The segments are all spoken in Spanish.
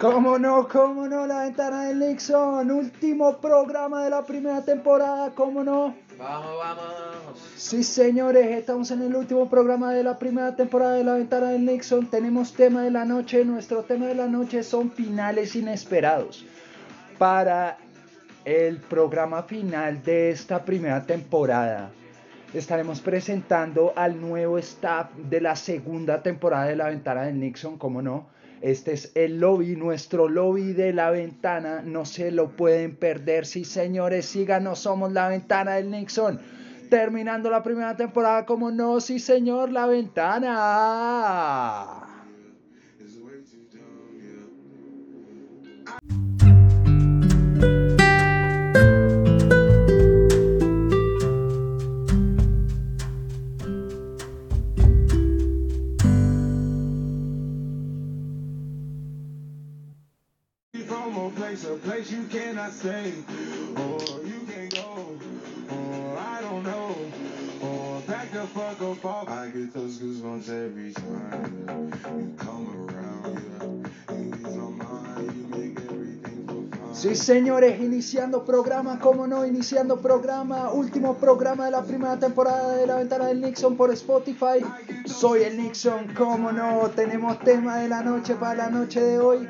¿Cómo no? ¿Cómo no? La ventana del Nixon. Último programa de la primera temporada. ¿Cómo no? Vamos, vamos. Sí, señores, estamos en el último programa de la primera temporada de La Ventana del Nixon. Tenemos tema de la noche. Nuestro tema de la noche son finales inesperados. Para el programa final de esta primera temporada, estaremos presentando al nuevo staff de la segunda temporada de La Ventana del Nixon, como no. Este es el lobby, nuestro lobby de la ventana. No se lo pueden perder. Sí, señores, síganos. Somos la ventana del Nixon. Terminando la primera temporada, como no, sí, señor, la ventana. Cannot stay, or you can go, or I don't know, or back the fuck up off. I get those goosebumps every time you come around. Yeah. You ease my mind, you make everything feel fine. Sí, señores, iniciando programa, como no, iniciando programa, último programa de la primera temporada de La Ventana del Nixon por Spotify. Soy el Nixon, como no, tenemos tema de la noche para la noche de hoy.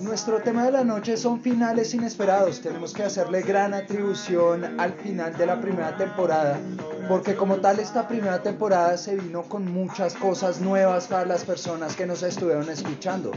Nuestro tema de la noche son finales inesperados. Tenemos que hacerle gran atribución al final de la primera temporada, porque como tal esta primera temporada se vino con muchas cosas nuevas para las personas que nos estuvieron escuchando.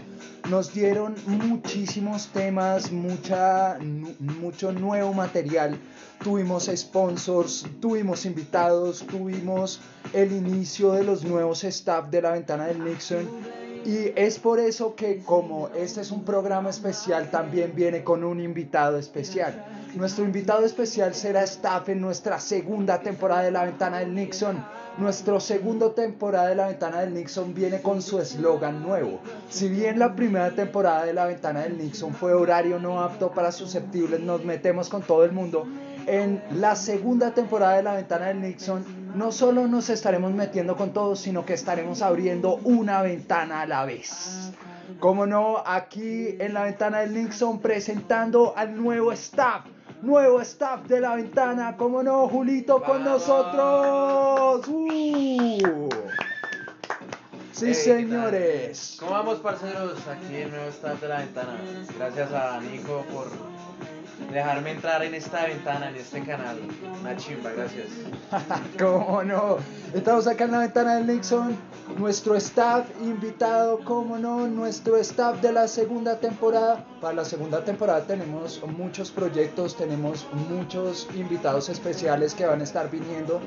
Nos dieron muchísimos temas, mucha, mucho nuevo material. Tuvimos sponsors, tuvimos invitados, tuvimos el inicio de los nuevos staff de la ventana del Nixon. Y es por eso que como este es un programa especial, también viene con un invitado especial. Nuestro invitado especial será staff en nuestra segunda temporada de La Ventana del Nixon. Nuestro segundo temporada de La Ventana del Nixon viene con su eslogan nuevo. Si bien la primera temporada de La Ventana del Nixon fue horario no apto para susceptibles, nos metemos con todo el mundo. En la segunda temporada de La Ventana del Nixon no solo nos estaremos metiendo con todos, sino que estaremos abriendo una ventana a la vez. Como no, aquí en la ventana del Nixon presentando al nuevo staff. Nuevo staff de la ventana, como no, Julito con Vamos. nosotros. ¡Uh! Sí, señores. ¿Cómo vamos, parceros? Aquí en nuevo staff de la ventana. Gracias a Nico por dejarme entrar en esta ventana, en este canal. Una chimba, gracias. ¿Cómo no? Estamos acá en la ventana del Nixon. Nuestro staff invitado, ¿cómo no? Nuestro staff de la segunda temporada. Para la segunda temporada tenemos muchos proyectos, tenemos muchos invitados especiales que van a estar viniendo.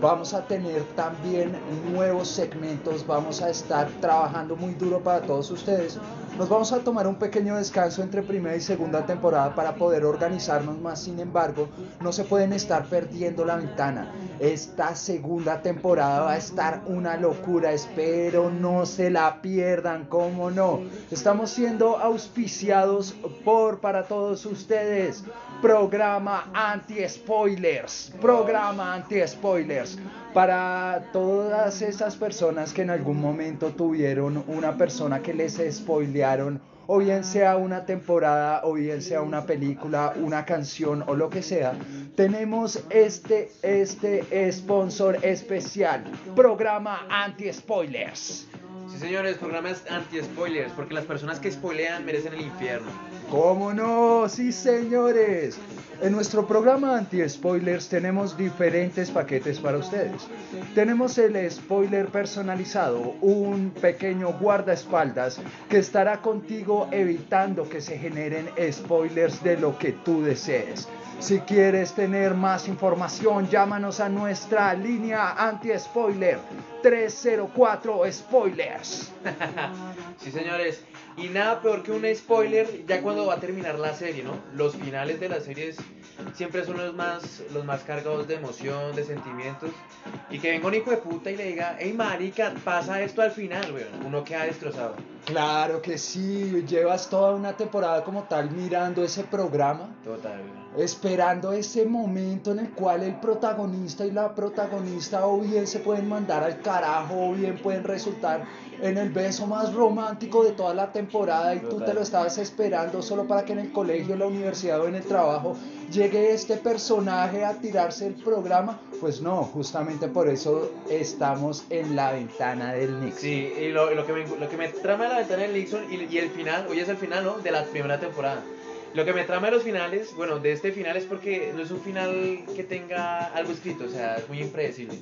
Vamos a tener también nuevos segmentos, vamos a estar trabajando muy duro para todos ustedes. Nos vamos a tomar un pequeño descanso entre primera y segunda temporada para poder organizarnos más. Sin embargo, no se pueden estar perdiendo la ventana. Esta segunda temporada va a estar una locura. Espero no se la pierdan, cómo no. Estamos siendo auspiciados por para todos ustedes. Programa anti-spoilers. Programa anti-spoilers. Para todas esas personas que en algún momento tuvieron una persona que les spoilearon, o bien sea una temporada, o bien sea una película, una canción o lo que sea, tenemos este, este sponsor especial. Programa anti-spoilers. Sí, señores, programas anti-spoilers, porque las personas que spoilean merecen el infierno. ¿Cómo no? Sí, señores. En nuestro programa anti-spoilers tenemos diferentes paquetes para ustedes. Tenemos el spoiler personalizado, un pequeño guardaespaldas que estará contigo evitando que se generen spoilers de lo que tú desees. Si quieres tener más información, llámanos a nuestra línea anti-spoiler 304 spoilers. Sí, señores. Y nada peor que un spoiler ya cuando va a terminar la serie, ¿no? Los finales de las series siempre son los más, los más cargados de emoción, de sentimientos. Y que venga un hijo de puta y le diga, hey marica, pasa esto al final, weón. Uno queda destrozado. Claro que sí, llevas toda una temporada como tal mirando ese programa, Total. Esperando ese momento en el cual el protagonista y la protagonista o bien se pueden mandar al carajo o bien pueden resultar en el beso más romántico de toda la temporada y tú te lo estabas esperando solo para que en el colegio, en la universidad o en el trabajo llegue este personaje a tirarse el programa. Pues no, justamente por eso estamos en la ventana del Nix. Sí, y lo, lo que me, lo que me trama la ventana del Nixon y, y el final, hoy es el final, ¿no? De la primera temporada. Lo que me trama de los finales, bueno, de este final es porque no es un final que tenga algo escrito, o sea, es muy impredecible.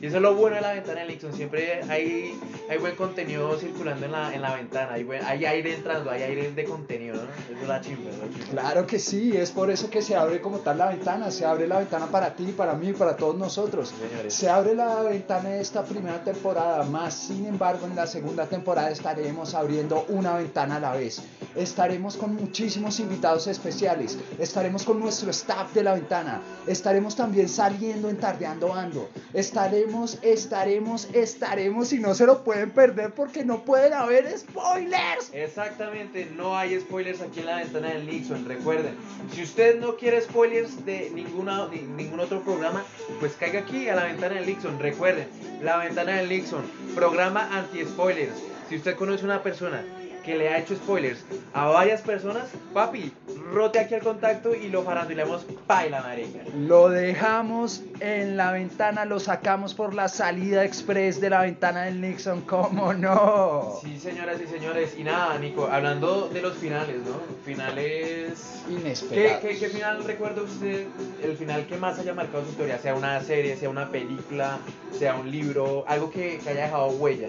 Y eso es lo bueno de la ventana del Nixon, siempre hay, hay buen contenido circulando en la, en la ventana, hay, buen- hay aire entrando, hay aire de contenido, ¿no? Eso es la chimba, es la chimba. Claro que sí, es por eso que se abre como tal la ventana, se abre la ventana para ti, para mí, para todos nosotros. Señores. Se abre la ventana de esta primera temporada, más sin embargo en la segunda temporada estaremos abriendo una ventana a la vez. Estaremos con muchísimos invitados especiales, estaremos con nuestro staff de la ventana, estaremos también saliendo en Tardeando Ando, estaremos, estaremos, estaremos y no se lo pueden perder porque no pueden haber spoilers. Exactamente, no hay spoilers aquí en la ventana del Nixon. Recuerden, si usted no quiere spoilers de ninguna, ni- ningún otro programa, pues caiga aquí a la ventana del Nixon. Recuerden, la ventana del Nixon, programa anti-spoilers. Si usted conoce una persona que le ha hecho spoilers a varias personas, papi, rote aquí el contacto y lo farandulamos paila, marica. Lo dejamos en la ventana, lo sacamos por la salida express de la ventana del Nixon, ¿cómo no? Sí, señoras y señores. Y nada, Nico, hablando de los finales, ¿no? Finales... ¿Qué, Inesperado. qué, qué final recuerda usted? El final que más haya marcado su historia, sea una serie, sea una película, sea un libro, algo que, que haya dejado huella.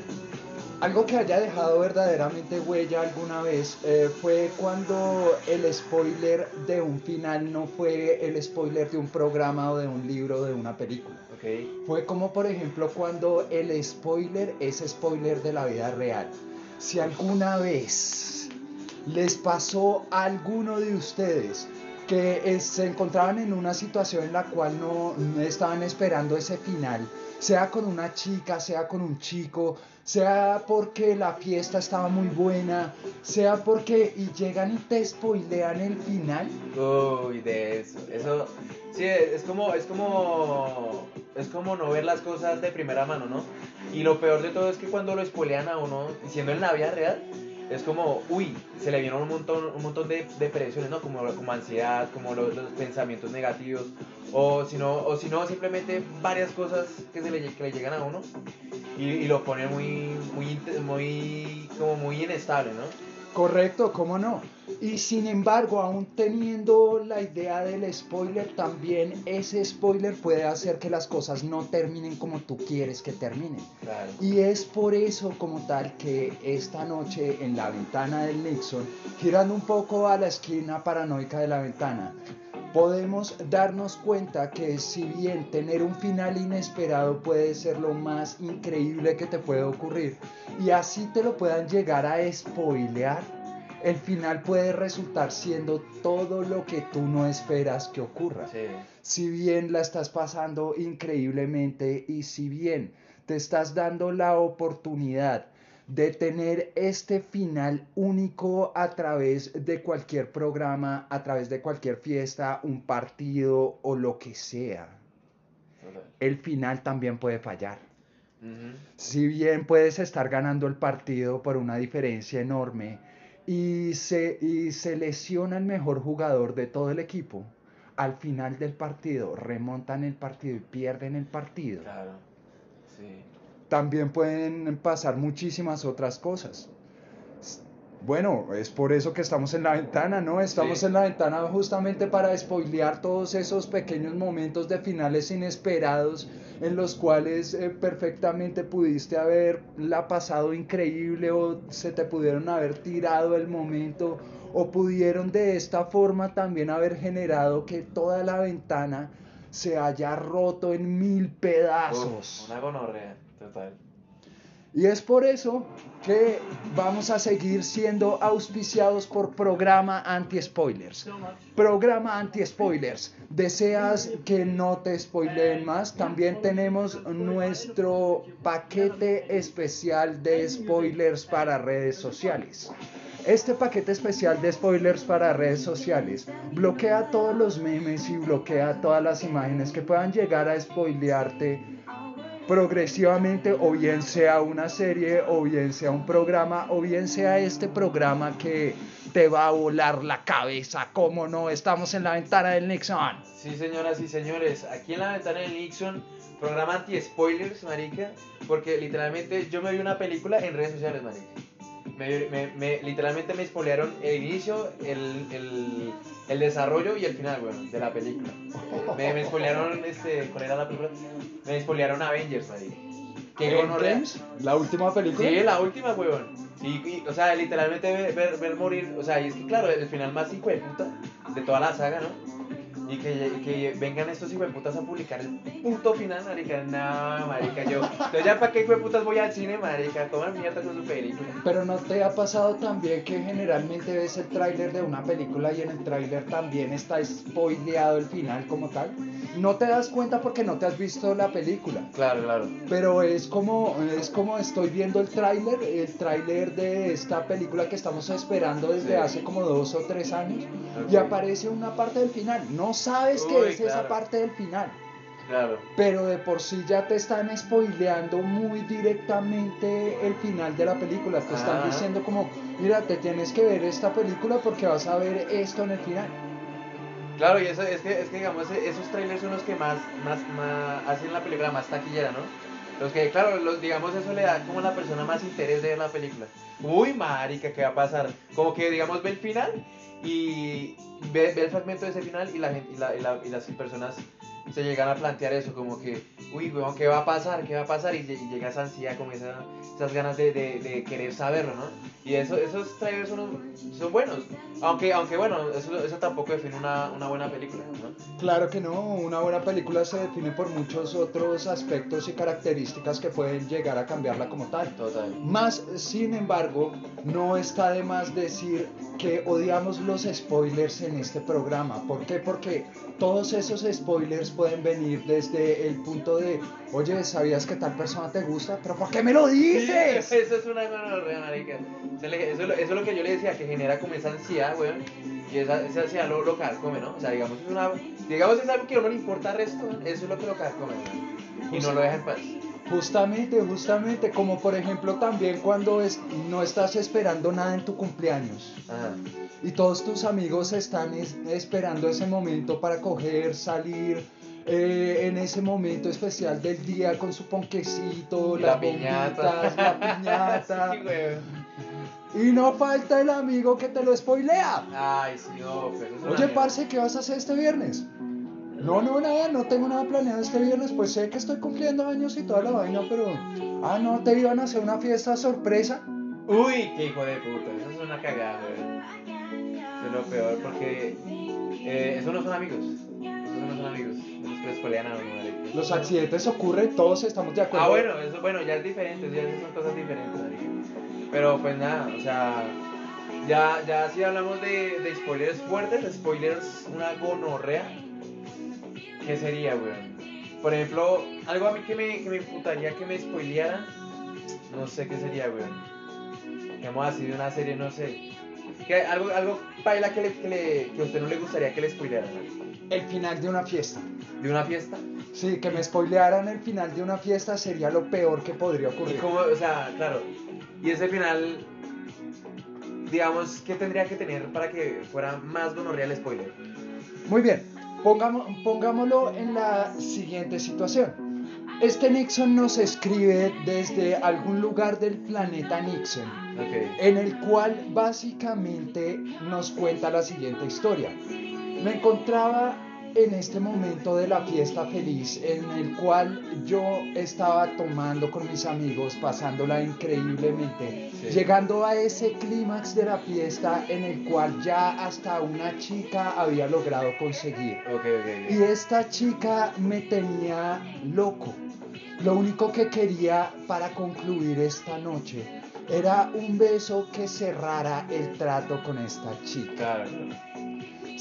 Algo que haya dejado verdaderamente huella alguna vez eh, fue cuando el spoiler de un final no fue el spoiler de un programa o de un libro o de una película. Fue como por ejemplo cuando el spoiler es spoiler de la vida real. Si alguna vez les pasó a alguno de ustedes que eh, se encontraban en una situación en la cual no, no estaban esperando ese final, sea con una chica, sea con un chico, sea porque la fiesta estaba muy buena, sea porque y llegan y te spoilean el final, Uy, de eso. Eso, sí, es como, es como, es como no ver las cosas de primera mano, ¿no? Y lo peor de todo es que cuando lo espolean a uno, siendo en la vida real, es como, uy, se le vieron un montón, un montón de depresiones, ¿no? Como, como ansiedad, como los, los pensamientos negativos, o si no, o si no, simplemente varias cosas que, se le, que le llegan a uno y, y lo ponen muy, muy, muy, como muy inestable, ¿no? Correcto, cómo no. Y sin embargo, aún teniendo la idea del spoiler, también ese spoiler puede hacer que las cosas no terminen como tú quieres que terminen. Claro. Y es por eso como tal que esta noche en la ventana del Nixon, girando un poco a la esquina paranoica de la ventana, podemos darnos cuenta que si bien tener un final inesperado puede ser lo más increíble que te puede ocurrir y así te lo puedan llegar a spoilear, el final puede resultar siendo todo lo que tú no esperas que ocurra Sí. si bien la estás pasando increíblemente y si bien te estás dando la oportunidad de tener este final único a través de cualquier programa, a través de cualquier fiesta, un partido o lo que sea, el final también puede fallar. Si bien puedes estar ganando el partido por una diferencia enorme y se, y se lesiona el mejor jugador de todo el equipo, al final del partido remontan el partido y pierden el partido, Claro. Sí. También pueden pasar muchísimas otras cosas. Bueno, es por eso que estamos en la ventana, ¿no? Estamos Sí. en la ventana justamente para spoilear todos esos pequeños momentos de finales inesperados en los cuales eh, perfectamente pudiste haberla pasado increíble o se te pudieron haber tirado el momento o pudieron de esta forma también haber generado que toda la ventana se haya roto en mil pedazos. Uf, una gonorrea, total. Y es por eso que vamos a seguir siendo auspiciados por programa anti-spoilers. Programa anti-spoilers. ¿Deseas que no te spoileen más? También tenemos nuestro paquete especial de spoilers para redes sociales. Este paquete especial de spoilers para redes sociales bloquea todos los memes y bloquea todas las imágenes que puedan llegar a spoilearte progresivamente o bien sea una serie o bien sea un programa o bien sea este programa que te va a volar la cabeza, como no, estamos en la ventana del Nixon. Sí, señoras y señores, aquí en la ventana del Nixon, programa anti-spoilers, marica, porque literalmente yo me vi una película en redes sociales, marica. Me, me- me- literalmente me spoilearon el inicio, el, el, el desarrollo y el final, weón, de la película. Me, me spoilearon, este, ¿cuál era la película? Me spoilearon Avengers, marica. Qué. Endgames, la última película. Sí, la última, weón. Y, y, o sea, literalmente ver, ver, ver morir, o sea, y es que claro, el final más hijo de puta de toda la saga, ¿no? Y que, que vengan estos hijo de putas a publicar el punto final, marica. No, marica, yo. Entonces ya para qué hijo de putas voy al cine, marica. Toman mierda con su película. Pero no te ha pasado también que generalmente ves el tráiler de una película y en el tráiler también está spoileado el final como tal. No te das cuenta porque no te has visto la película. Claro, claro. Pero es como, es como estoy viendo el tráiler, el tráiler de esta película que estamos esperando desde Sí. hace como dos o tres años y Ok. aparece una parte del final. No sabes que Uy, es esa parte del final, Claro. pero de por sí ya te están spoileando muy directamente el final de la película. Te están diciendo como, mira, te tienes que ver esta película porque vas a ver esto en el final. Claro, y eso es que, es que digamos, esos trailers son los que más, más, más hacen la película más taquillera, ¿no? Los que, claro, los, digamos, eso le da como la persona más interés de ver la película. Uy, marica, ¿qué va a pasar? Como que, digamos, ve el final y ve, ve el fragmento de ese final y, la gente, y, la- y la- y las personas se llegan a plantear eso, como que, uy, weón, ¿qué va a pasar? ¿Qué va a pasar? Y, lle- y llega esa ansiedad, como esa- esas ganas de, de- de querer saberlo, ¿no? Y eso, esos trailers son, son buenos. Aunque, aunque bueno, eso, eso tampoco define una, una buena película, ¿no? Claro que no, una buena película se define por muchos otros aspectos y características que pueden llegar a cambiarla como tal. Total. Más, sin embargo, no está de más decir que odiamos los spoilers en este programa. ¿Por qué? Porque todos esos spoilers pueden venir desde el punto de, oye, ¿sabías que tal persona te gusta? ¿Pero por qué me lo dices? Sí, eso es una gonorrea, marica. Eso, eso es lo que yo le decía, que genera como esa ansiedad, weón. Y esa, esa ansiedad lo, lo carcome, ¿no? O sea, digamos, es una, digamos, es algo que a uno le importa al resto, eso es lo que lo carcome, weón. Y no lo deja en paz. Justamente, justamente, como por ejemplo también cuando es- no estás esperando nada en tu cumpleaños. Ajá. Y todos tus amigos están es- esperando ese momento para coger, salir eh, en ese momento especial del día con su ponquecito, La las piñata. la piñata. Sí, y no falta el amigo que te lo spoilea. Ay, sí, no, pero Oye, parce, ¿qué vas a hacer este viernes? No, no, nada, no tengo nada planeado este viernes. Pues sé que estoy cumpliendo años y toda la vaina, pero. Ah, no, te iban a hacer una fiesta sorpresa. Uy, qué hijo de puta, eso es una cagada, weón. Eso es lo peor, porque eh, eso no son amigos. Eso no son amigos. Esos que les a uno, marica. Los accidentes ocurren, todos estamos de acuerdo. Ah, bueno, eso bueno, ya es diferente, ya son cosas diferentes, marica. Pero pues nada, o sea, ya, ya si hablamos de, de spoilers fuertes, spoilers una gonorrea, ¿qué sería, weón? Por ejemplo, algo a mí que me, que me imputaría que me spoilearan, no sé qué sería, weón. Digamos así de una serie, no sé. Que algo, algo baila que, le, que, le- que a usted no le gustaría que le spoilearan, weón. El final de una fiesta. ¿De una fiesta? Sí, que me spoilearan el final de una fiesta sería lo peor que podría Y ocurrir. como, o sea, claro. Y ese final, digamos, ¿qué tendría que tener para que fuera más gonorrea el spoiler? Muy bien, pongamos, pongámoslo en la siguiente situación. Este Nixon nos escribe desde algún lugar del planeta Nixon, en el cual básicamente nos cuenta la siguiente historia. Me encontraba en este momento de la fiesta feliz en el cual yo estaba tomando con mis amigos, pasándola increíblemente, Sí. llegando a ese clímax de la fiesta en el cual ya hasta una chica había logrado conseguir. Ok, ok, Y ok. esta chica me tenía loco. Lo único que quería para concluir esta noche era un beso que cerrara el trato con esta chica. Claro.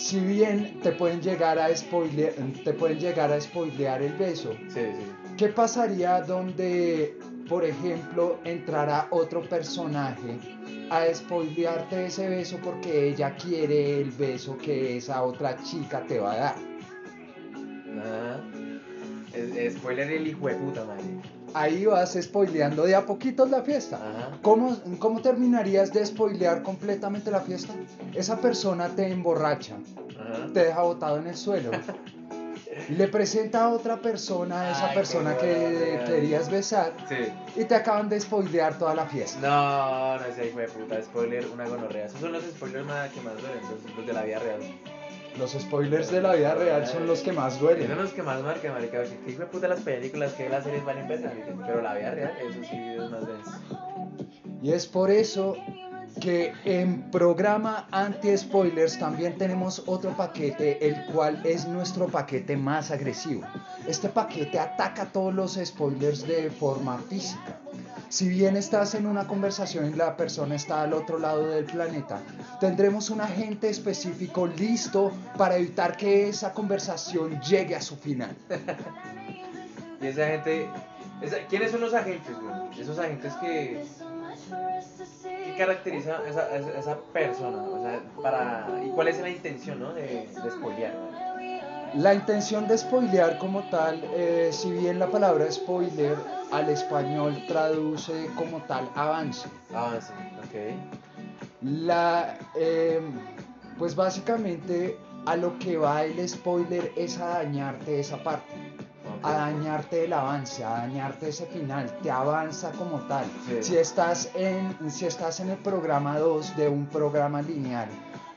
Si bien te pueden llegar a spoilear, te pueden llegar a spoilear el beso, Sí, sí. ¿qué pasaría donde, por ejemplo, entrara otro personaje a spoilearte ese beso porque ella quiere el beso que esa otra chica te va a dar? Es spoiler el hijo de puta, madre. Ahí vas spoileando de a poquitos la fiesta. Ajá. ¿Cómo, ¿Cómo terminarías de spoilear completamente la fiesta? Esa persona te emborracha, Ajá. te deja botado en el suelo, le presenta a otra persona a esa Ay, persona que querías besar Sí. y te acaban de spoilear toda la fiesta. No, no ese hijo de puta, spoiler, una gonorrea. Esos son los spoilers más, que más duelen, los de la vida real. Los spoilers de la vida real son los que más Esos son duelen. los que más marcan, marica. porque qué hijo de puta las películas, que las series valen verga, marica. Pero la vida real, eso sí es más denso. Y es por eso que en programa anti-spoilers también tenemos otro paquete, el cual es nuestro paquete más agresivo. Este paquete ataca todos los spoilers de forma física. Si bien estás en una conversación y la persona está al otro lado del planeta, tendremos un agente específico listo para evitar que esa conversación llegue a su final. Y esa gente. esa- ¿Quiénes son los agentes, güey? Esos agentes que. ¿Qué caracteriza a esa, a esa- persona? O sea, para. ¿Y cuál es la intención, no? De, de spoilear? La intención de spoilear como tal, eh, si bien la palabra spoiler al español traduce como tal avance, sí, ok. la, eh, pues básicamente a lo que va el spoiler es a dañarte esa parte, ok. a dañarte el avance, a dañarte ese final, te avanza como tal. Sí. Si, estás en, si estás en el programa 2 de un programa lineal,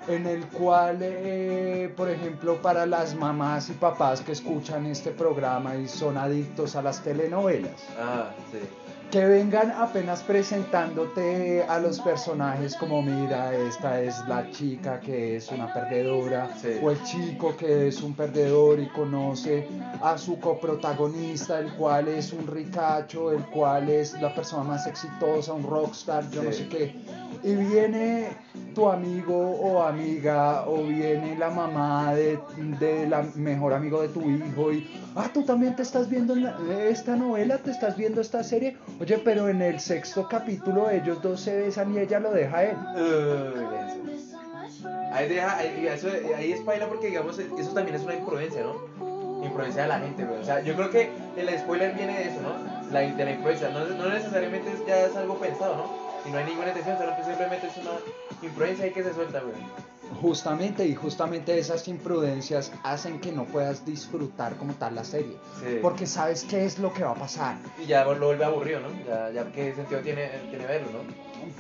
en el cual, eh, por ejemplo, para las mamás y papás que escuchan este programa y son adictos a las telenovelas, Ah, sí. Que vengan apenas presentándote a los personajes como mira, esta es la chica que es una perdedora Sí. o el chico que es un perdedor y conoce a su coprotagonista, el cual es un ricacho, el cual es la persona más exitosa, un rockstar, yo no Sí. sé qué. Y viene tu amigo o amiga o viene la mamá de, de la mejor amigo de tu hijo y, ah, tú también te estás viendo en la- esta novela, te estás viendo esta serie. Oye, pero en el sexto capítulo ellos dos se besan y ella lo deja él. Denso. Ahí, deja, ahí, eso, ahí es paila porque, digamos, eso también es una imprudencia, ¿no? Imprudencia de la gente, güey. O sea, yo creo que el spoiler viene de eso, ¿no? La, de la imprudencia. No, no necesariamente es- ya es algo pensado, ¿no? Y no hay ninguna intención, solo que simplemente es una imprudencia ahí que se suelta, güey. Justamente y justamente esas imprudencias hacen que no puedas disfrutar como tal la serie. Sí. Porque sabes qué es lo que va a pasar. Y ya lo vuelve aburrido, ¿no? Ya, ya qué sentido tiene, tiene verlo, ¿no?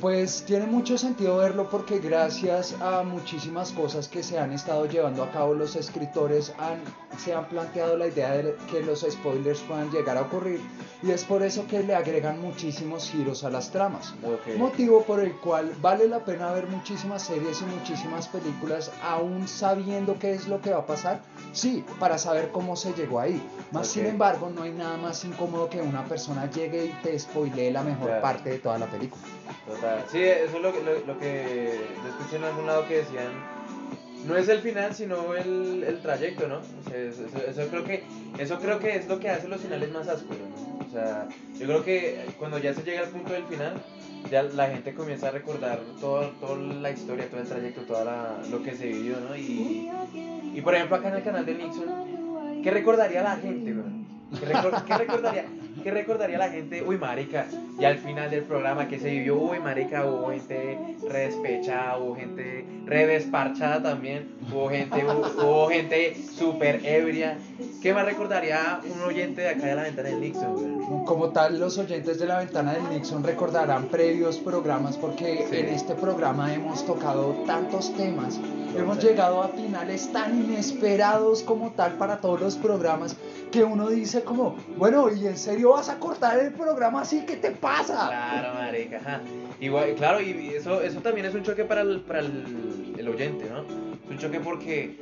Pues tiene mucho sentido verlo porque gracias a muchísimas cosas que se han estado llevando a cabo los escritores han, se han planteado la idea de que los spoilers puedan llegar a ocurrir y es por eso que le agregan muchísimos giros a las tramas. Motivo por el cual vale la pena ver muchísimas series y muchísimas películas aún sabiendo qué es lo que va a pasar. Sí, para saber cómo se llegó ahí. Más sin embargo, no hay nada más incómodo que una persona llegue y te spoilee la mejor Claro. parte de toda la película. Sí, eso es lo, lo, lo que escuché en algún lado que decían. No es el final, sino el, el trayecto, ¿no? O sea, eso, eso- creo que, eso creo que es lo que hace los finales más ásperos, ¿no? O sea, yo creo que cuando ya se llega al punto del final, ya la gente comienza a recordar todo, toda la historia, todo el trayecto, todo lo que se vivió, ¿no? Y, y por ejemplo, acá en el canal de Nixon, ¿qué recordaría la gente, güey? ¿Qué, qué recordaría, ¿Qué recordaría la gente? Uy, marica, y al final del programa que se vivió, uy, marica, hubo gente redespechada, hubo gente redesparchada también, hubo gente, hubo gente súper ebria. ¿Qué más recordaría un oyente de acá de la ventana del Nixon, güey? Como tal, los oyentes de la ventana del Nixon recordarán previos programas porque Sí. en este programa hemos tocado tantos temas, hemos llegado a finales tan inesperados como tal para todos los programas que uno dice como, bueno, ¿y en serio vas a cortar el programa así? ¿Qué te pasa? Claro, marica, claro, y eso, eso también es un choque para el, para el, oyente, ¿no? Es un choque porque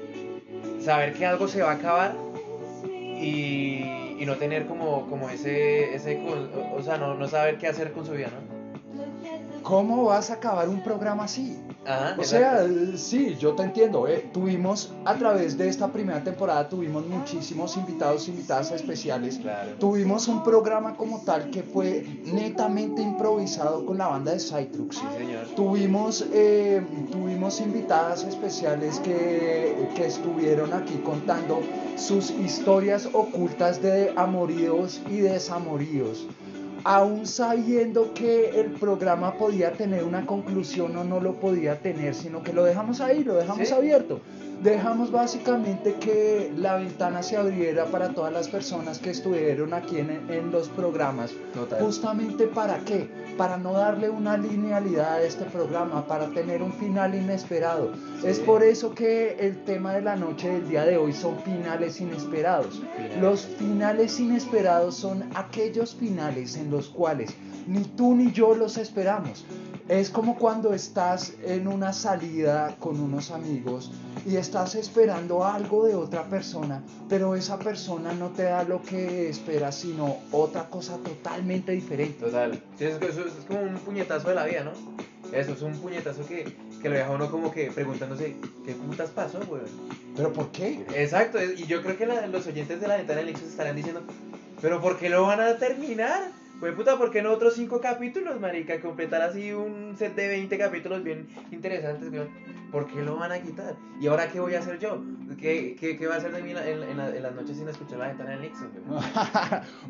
saber que algo se va a acabar y, y, no tener como, como ese, ese o sea, no, no saber qué hacer con su vida, ¿no? ¿Cómo vas a acabar un programa así? Ajá, O sea, exacto. sí, yo te entiendo. eh, Tuvimos, a través de esta primera temporada, tuvimos muchísimos invitados, invitadas especiales. Claro. Tuvimos un programa como tal que fue netamente improvisado con la banda de Cytrux. Sí, señor. Tuvimos, eh, tuvimos invitadas especiales que, que estuvieron aquí contando sus historias ocultas de amoríos y desamoríos. Aún sabiendo que el programa podía tener una conclusión o no lo podía tener, sino que lo dejamos ahí, lo dejamos Sí. abierto. Dejamos básicamente que la ventana se abriera para todas las personas que estuvieron aquí en, en los programas. Total. Justamente para qué? Para no darle una linealidad a este programa, para tener un final inesperado. Sí. Es por eso que el tema de la noche del día de hoy son finales inesperados. Finales. Los finales inesperados son aquellos finales en los cuales ni tú ni yo los esperamos. Es como cuando estás en una salida con unos amigos y estás esperando algo de otra persona, pero esa persona no te da lo que esperas, sino otra cosa totalmente diferente. Total. Sí, es, eso es como un puñetazo de la vida, ¿no? Eso es un puñetazo que, que lo deja uno como que preguntándose, ¿qué putas pasó, güey? ¿Pero por qué? Exacto, y yo creo que la- los oyentes de la ventana del Nexus estarán diciendo, ¿pero por qué lo van a terminar? Pues puta, ¿por qué no otros cinco capítulos, marica? Completar así un set de 20 capítulos bien interesantes, güey. ¿Por qué lo van a quitar? ¿Y ahora qué voy a hacer yo? ¿Qué, qué, qué va a hacer de mí en, en la- en la- en las noches sin escuchar la ventana Nexus, güey?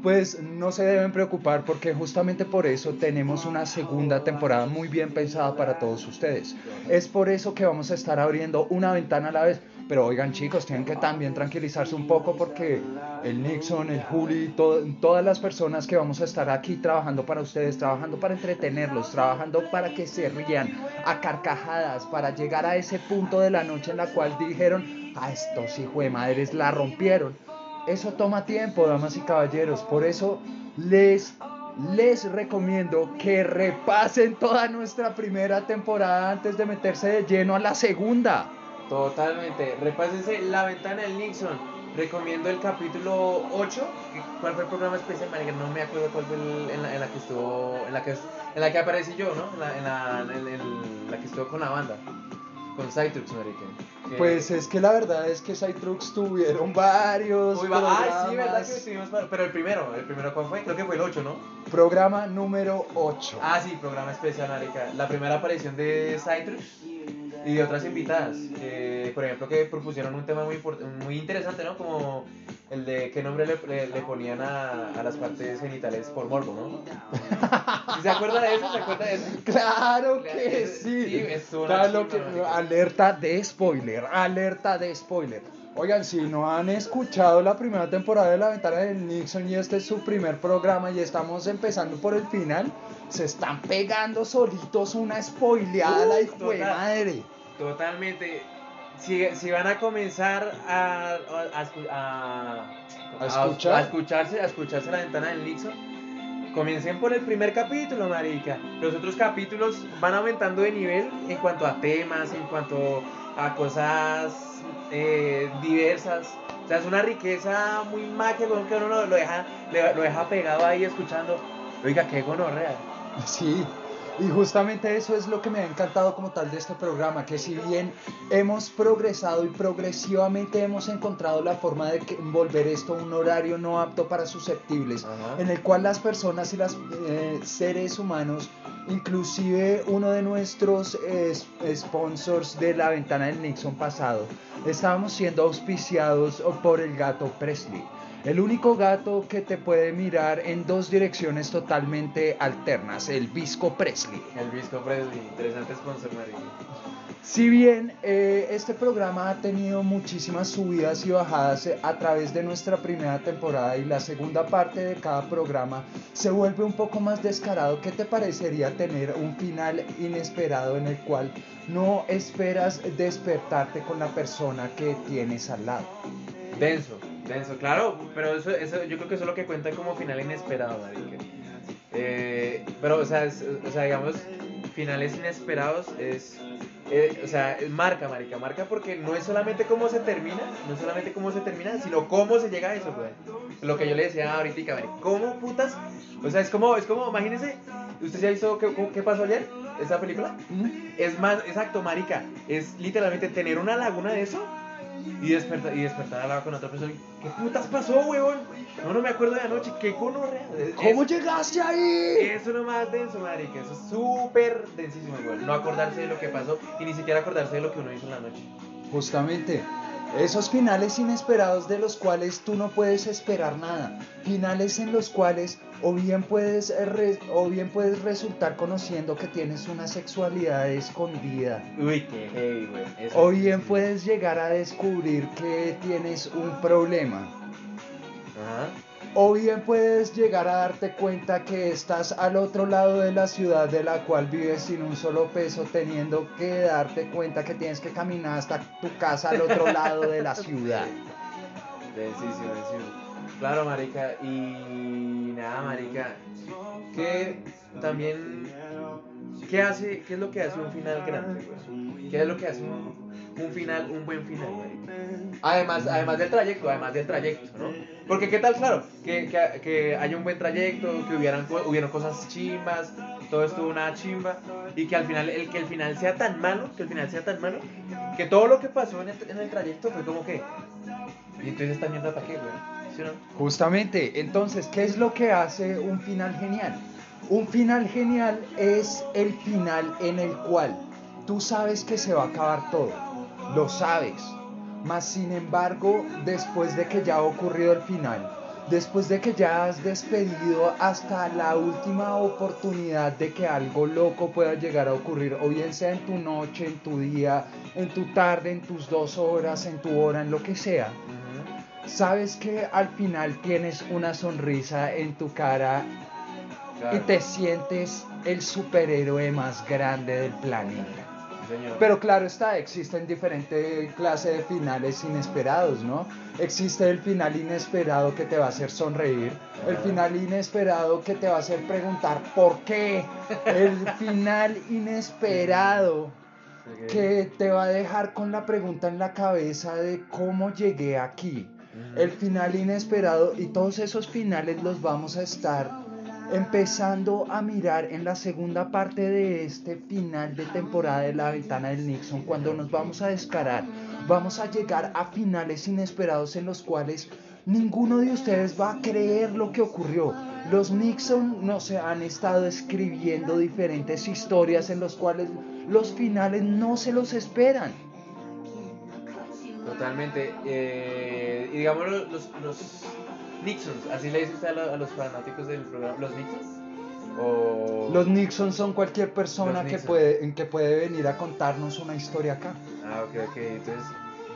pues no se deben preocupar porque justamente por eso tenemos una segunda temporada muy bien pensada para todos ustedes. Es por eso que vamos a estar abriendo una ventana a la vez. Pero oigan chicos, tienen que también tranquilizarse un poco porque el Nixon, el Juli, to- todas las personas que vamos a estar aquí trabajando para ustedes, trabajando para entretenerlos, trabajando para que se rían a carcajadas, para llegar a ese punto de la noche en la cual dijeron, a estos hijos de madres la rompieron. Eso toma tiempo, damas y caballeros. Por eso les, les recomiendo que repasen toda nuestra primera temporada antes de meterse de lleno a la segunda. Totalmente. Repásense La Ventana del Nixon. Recomiendo el capítulo 8. ¿Cuál fue el programa especial? No me acuerdo cuál fue el- en, la, en la que estuvo, en la que, en la que aparecí yo, ¿no? En la, en la, en- la que estuvo con la banda. Con Cytrux, marica. Pues es que la verdad es que Cytrux tuvieron varios Uy, va- Ay, sí, verdad programas. que estuvimos Pero el primero, el primero, ¿cuál fue? Creo que fue el 8, ¿no? Programa número 8. Ah, sí, programa especial, marica. La primera aparición de Cytrus y de otras invitadas. que, por ejemplo, que propusieron un tema muy, muy interesante, ¿no? Como el de qué nombre le, le- le ponían a, a las partes genitales por morbo, ¿no? ¿Se acuerda de eso? ¿Se acuerda de eso? Claro que Sí, sí. es Claro que- alerta de spoiler, alerta de spoiler. Oigan, si no han escuchado la primera temporada de La Ventana del Nixon y este es su primer programa y estamos empezando por el final, se están pegando solitos una spoileada la hijo de total. madre. Totalmente. Si, si van a comenzar a, a, a escu- a- ¿A escuchar? a escucharse, a escucharse la ventana del Nixon, comiencen por el primer capítulo, marica. Los otros capítulos van aumentando de nivel en cuanto a temas, en cuanto a cosas eh, diversas. O sea, es una riqueza muy magia weón, que uno lo, lo deja, lo deja pegado ahí escuchando. Oiga, qué gonorrea. Sí, y justamente eso es lo que me ha encantado como tal de este programa, que si bien hemos progresado y progresivamente hemos encontrado la forma de volver esto un horario no apto para susceptibles, Ajá. en el cual las personas y los seres humanos, inclusive uno de nuestros eh, sponsors de la ventana del Nixon pasado, estábamos siendo auspiciados por el gato Presley. El único gato que te puede mirar en dos direcciones totalmente alternas, el Visco Presley. El Visco Presley, interesante sponsor, marica. Si bien eh, este programa ha tenido muchísimas subidas y bajadas eh, a través de nuestra primera temporada y la segunda parte de cada programa se vuelve un poco más descarado, ¿qué te parecería tener un final inesperado en el cual no esperas despertarte con la persona que tienes al lado? Denso, denso, claro, pero eso, eso, yo creo que eso es lo que cuenta como final inesperado, marica. Eh, pero, o sea, es- o sea, digamos, finales inesperados es eh, o sea, marca, marica, marca porque no es solamente cómo se termina, no es solamente cómo se termina, sino cómo se llega a eso, güey. Lo que yo le decía ahorita, marica, ¿cómo putas? O sea, es como, es como, imagínese, ¿usted se ha visto qué, qué pasó ayer? ¿Esa película? Es más, exacto, marica, es literalmente tener una laguna de eso y despertar, y despertar al lado con otra persona. ¿Qué putas pasó, weón? No, no me acuerdo de anoche, qué conorrea. ¿Cómo es- llegaste ahí? eso es lo más denso, marica. Eso es súper densísimo, weón. No acordarse de lo que pasó y ni siquiera acordarse de lo que uno hizo en la noche. Justamente, esos finales inesperados de los cuales tú no puedes esperar nada. Finales en los cuales o bien puedes, eh, o bien puedes resultar conociendo que tienes una sexualidad escondida. Uy, qué heavy, güey. Eso O es- bien puedes llegar a descubrir que tienes un problema. Ajá. O bien puedes llegar a darte cuenta que estás al otro lado de la ciudad de la cual vives sin un solo peso, teniendo que darte cuenta que tienes que caminar hasta tu casa al otro lado de la ciudad. Claro, marica. Y nada, marica. Que también. ¿Qué hace? ¿Qué es lo que hace un final grande, güey? ¿Qué es lo que hace un, un final, un buen final? Además, además del trayecto, además del trayecto, ¿no? Porque qué tal, claro, que, que, que haya un buen trayecto, que hubieran, hubieron cosas chimbas, todo estuvo una chimba, y que al final, el que el final sea tan malo, que el final sea tan malo, que todo lo que pasó en el, en el trayecto fue como que, y entonces esta mierda para qué, güey, ¿sí o no? Justamente, entonces, ¿qué es lo que hace un final genial? Un final genial es el final en el cual tú sabes que se va a acabar todo, lo sabes, mas sin embargo, después de que ya ha ocurrido el final, después de que ya has despedido hasta la última oportunidad de que algo loco pueda llegar a ocurrir, o bien sea en tu noche, en tu día, en tu tarde, en tus dos horas, en tu hora, en lo que sea, sabes que al final tienes una sonrisa en tu cara y te sientes el superhéroe más grande del planeta. Señor. Pero claro está, existen diferentes clases de finales inesperados, ¿no? Existe el final inesperado que te va a hacer sonreír, el final inesperado que te va a hacer preguntar por qué, el final inesperado que te va a dejar con la pregunta en la cabeza de cómo llegué aquí. El final inesperado y todos esos finales los vamos a estar empezando a mirar en la segunda parte de este final de temporada de la ventana del Nixon cuando nos vamos a descarar. Vamos a llegar a finales inesperados en los cuales ninguno de ustedes va a creer lo que ocurrió. Los Nixon no se han estado escribiendo diferentes historias en los cuales los finales no se los esperan. Totalmente. eh, y digamos los, los Nixons, así le dice usted a, lo- a los fanáticos del programa, ¿los Nixons? O... Los Nixon son cualquier persona que puede, que puede venir a contarnos una historia acá. Ah, ok, ok. Entonces,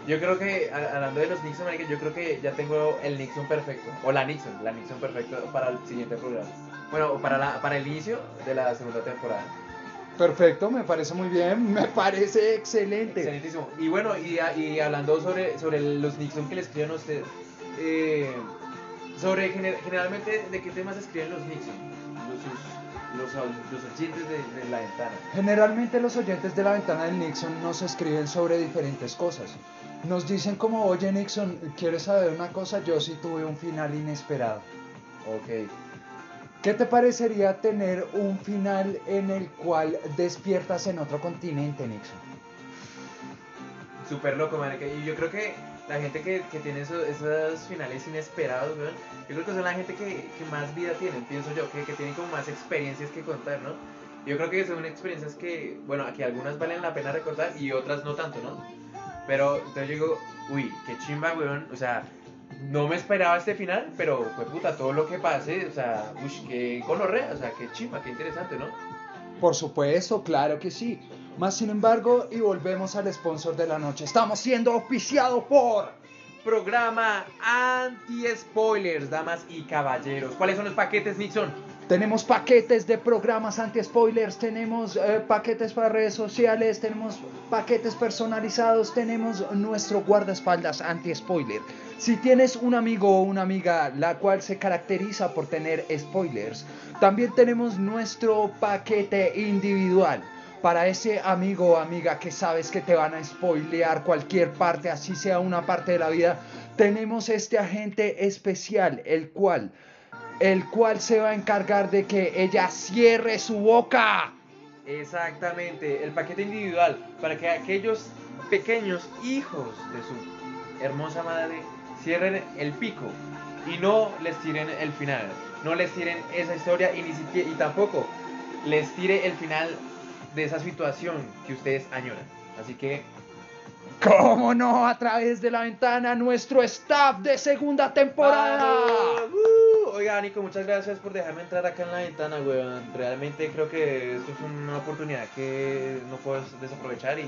yo creo que, hablando de los Nixon, yo creo que ya tengo el Nixon perfecto. O la Nixon, la Nixon perfecta para el siguiente programa. Bueno, para, la, para el inicio de la segunda temporada. Perfecto, me parece muy bien, me parece excelente. Excelentísimo. Y bueno, y, a- y hablando sobre, sobre los Nixon que le escriben a usted, eh, sobre gener- generalmente de qué temas escriben los Nixon, los, los, oyentes de, de la ventana. Generalmente los oyentes de la ventana del Nixon nos escriben sobre diferentes cosas. Nos dicen como, oye Nixon, ¿quieres saber una cosa? Yo sí tuve un final inesperado. Ok. ¿Qué te parecería tener un final en el cual despiertas en otro continente, Nixon? Súper loco, marica. Y yo creo que la gente que, que tiene eso- esos finales inesperados, weón, yo creo que son la gente que, que más vida tienen, pienso yo, que, que tienen como más experiencias que contar, ¿no? Yo creo que son experiencias que, bueno, aquí algunas valen la pena recordar y otras no tanto, ¿no? Pero entonces yo digo, uy, qué chimba, weón, o sea, no me esperaba este final, pero fue puta, todo lo que pase, o sea, uy, qué gonorrea, o sea, qué chimba, qué interesante, ¿no? Por supuesto, claro que sí. Más sin embargo, y volvemos al sponsor de la noche. Estamos siendo auspiciados por Programa anti-spoilers, damas y caballeros. ¿Cuáles son los paquetes, Nixon? Tenemos paquetes de programas anti-spoilers, tenemos eh, paquetes para redes sociales, tenemos paquetes personalizados, tenemos nuestro guardaespaldas anti-spoiler. Si tienes un amigo o una amiga la cual se caracteriza por tener spoilers, también tenemos nuestro paquete individual. para ese amigo o amiga que sabes que te van a spoilear cualquier parte, así sea una parte de la vida, tenemos este agente especial, el cual, el cual se va a encargar de que ella cierre su boca. Exactamente, el paquete individual para que aquellos pequeños hijos de su hermosa madre cierren el pico y no les tiren el final, no les tiren esa historia y ni siquiera y tampoco les tire el final de esa situación que ustedes añoran. Así que ¿Cómo no? A través de la ventana, nuestro staff de segunda temporada. ¡Uh! Oiga, Nico, muchas gracias por dejarme entrar acá en la ventana, weón. Realmente creo que esto es una oportunidad que no puedo desaprovechar y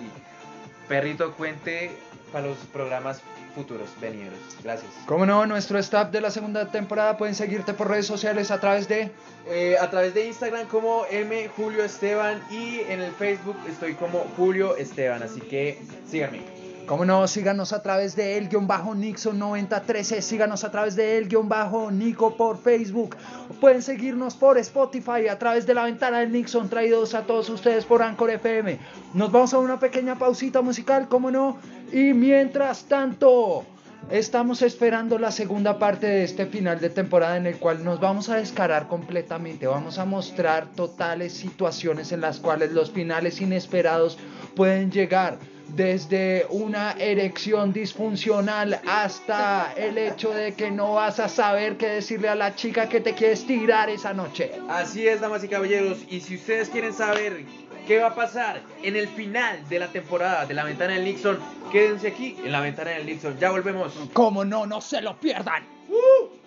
perrito cuente para los programas futuros, venideros. Gracias. ¿Cómo no? Nuestro staff de la segunda temporada pueden seguirte por redes sociales a través de... Eh, a través de Instagram como M Julio Esteban y en el Facebook estoy como Julio Esteban, así que síganme. Como no, síganos a través de el guion bajo Nixon 9013, síganos a través de el guion bajo Nico por Facebook. Pueden seguirnos por Spotify a través de la ventana del Nixon traídos a todos ustedes por Anchor FM. Nos vamos a una pequeña pausita musical, como no. Y mientras tanto, estamos esperando la segunda parte de este final de temporada en el cual nos vamos a descarar completamente. Vamos a mostrar totales situaciones en las cuales los finales inesperados pueden llegar desde una erección disfuncional hasta el hecho de que no vas a saber qué decirle a la chica que te quieres tirar esa noche. Así es, damas y caballeros, y si ustedes quieren saber qué va a pasar en el final de la temporada de la ventana del Nixon, quédense aquí en la ventana del Nixon. Ya volvemos. Como no, no se lo pierdan. You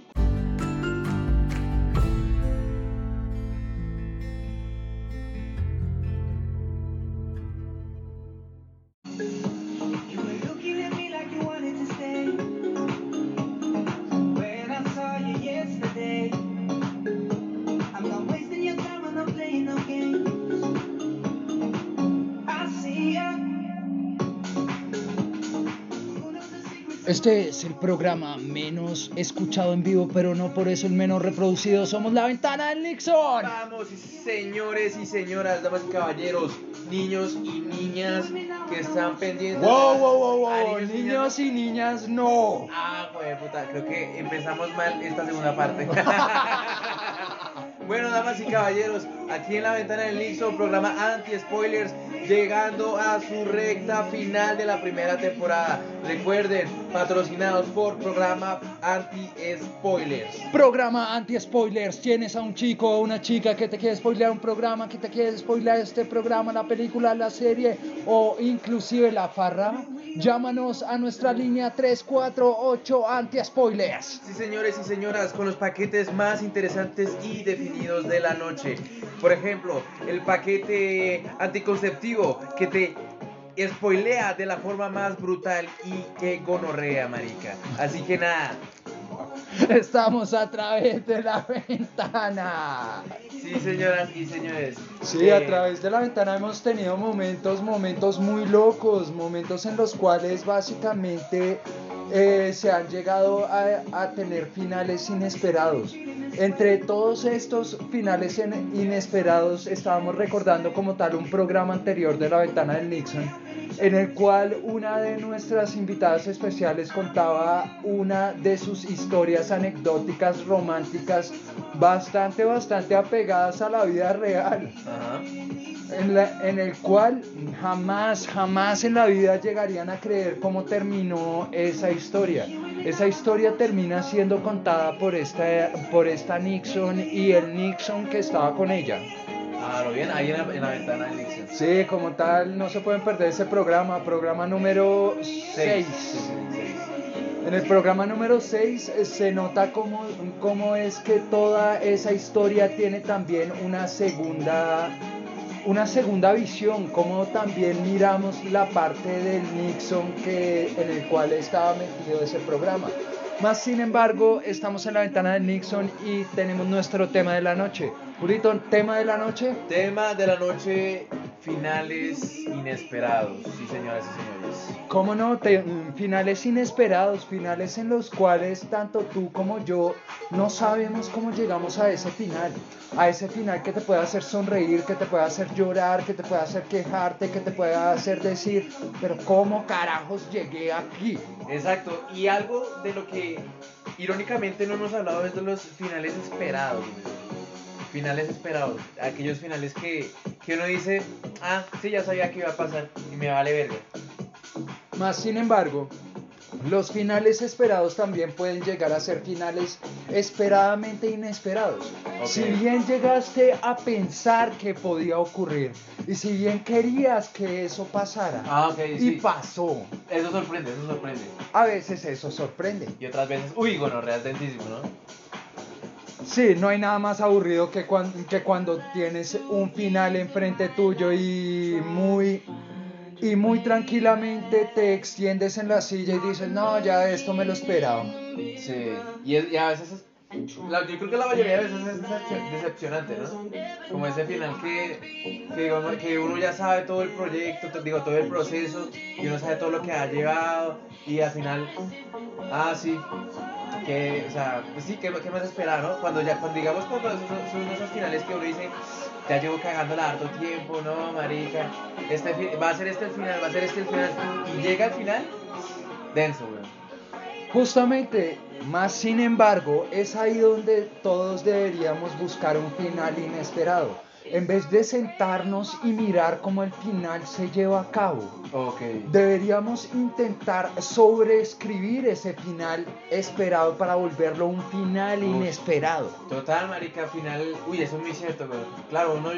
Este es el programa menos escuchado en vivo, pero no por eso el menos reproducido. Somos la ventana del Nixon. Vamos, señores y señoras, damas y caballeros, niños y niñas que están pendientes. Wow, wow, wow, wow. Niños y Niños y niñas, no. Ah, joder, puta, creo que empezamos mal esta segunda parte. bueno, damas y caballeros, aquí en la ventana del Nixon, programa anti-spoilers, llegando a su recta final de la primera temporada. Recuerden, patrocinados por programa anti-spoilers. Programa anti-spoilers. Tienes a un chico o una chica que te quiere spoilear un programa, que te quiere spoilear este programa, la película, la serie o inclusive la farra. Llámanos a nuestra línea 348 anti-spoilers. Sí, señores y señoras, con los paquetes más interesantes y de la noche. Por ejemplo, el paquete anticonceptivo que te spoilea de la forma más brutal y que gonorrea, marica. Así que nada, Estamos a través de la ventana. sí, señoras y señores. Sí, eh, a través de la ventana hemos tenido momentos, momentos muy locos, momentos en los cuales básicamente eh, se han llegado a, a tener finales inesperados. Entre todos estos finales inesperados estábamos recordando como tal un programa anterior de la ventana del Nixon en el cual una de nuestras invitadas especiales contaba una de sus historias anecdóticas románticas bastante, bastante apegadas a la vida real Ajá. En, la- en el cual jamás, jamás en la vida llegarían a creer cómo terminó esa historia. Esa historia termina siendo contada por esta, por esta Nixon y el Nixon que estaba con ella. Ah, lo bien, ahí en la, en la ventana del Nixon. Sí, como tal, no se pueden perder ese programa, programa número 6. Seis. Sí, sí, seis. En el programa número 6 se nota cómo, cómo es que toda esa historia tiene también una segunda, una segunda visión, cómo también miramos la parte del Nixon que, en el cual estaba metido ese programa. Más sin embargo, estamos en la ventana del Nixon y tenemos nuestro tema de la noche. Julito, tema de la noche. Tema de la noche finales inesperados, sí señoras y señores. ¿Cómo no? Te- finales inesperados, finales en los cuales tanto tú como yo no sabemos cómo llegamos a ese final. A ese final que te puede hacer sonreír, que te puede hacer llorar, que te puede hacer quejarte, que te puede hacer decir, pero ¿cómo carajos llegué aquí? Exacto, y algo de lo que irónicamente no hemos hablado es de los finales esperados. Finales esperados, aquellos finales que, que uno dice, ah, sí, ya sabía que iba a pasar y me vale verga. Más sin embargo, los finales esperados también pueden llegar a ser finales esperadamente inesperados. Ok. Si bien llegaste a pensar que podía ocurrir y si bien querías que eso pasara Ah, ok, y sí. pasó, Eso sorprende, eso sorprende. a veces eso sorprende. Y otras veces, uy, gonorrea es dentísimo, ¿no? Sí, no hay nada más aburrido que, que cuando tienes un final enfrente tuyo y muy y muy tranquilamente te extiendes en la silla y dices, no, ya esto me lo esperaba. Sí, y, a veces es, la- yo creo que la mayoría de veces es decep- decepcionante, ¿no? Como ese final que, que, que uno ya sabe todo el proyecto, to- digo, todo el proceso, y uno sabe todo lo que ha llevado, y al final, ah, sí, que, o sea, pues sí, ¿qué, qué más esperar, no? Cuando ya, cuando digamos, cuando son, esos finales que uno dice, ya llevo cagándola harto tiempo, no, marica, este va a ser este el final, va a ser este el final, y llega al final, denso, weón. Justamente, más sin embargo, es ahí donde todos deberíamos buscar un final inesperado. En vez de sentarnos y mirar cómo el final se lleva a cabo, Ok. deberíamos intentar sobreescribir ese final esperado para volverlo un final inesperado. Total, marica, al final, uy, eso es muy cierto, weón. Claro, uno,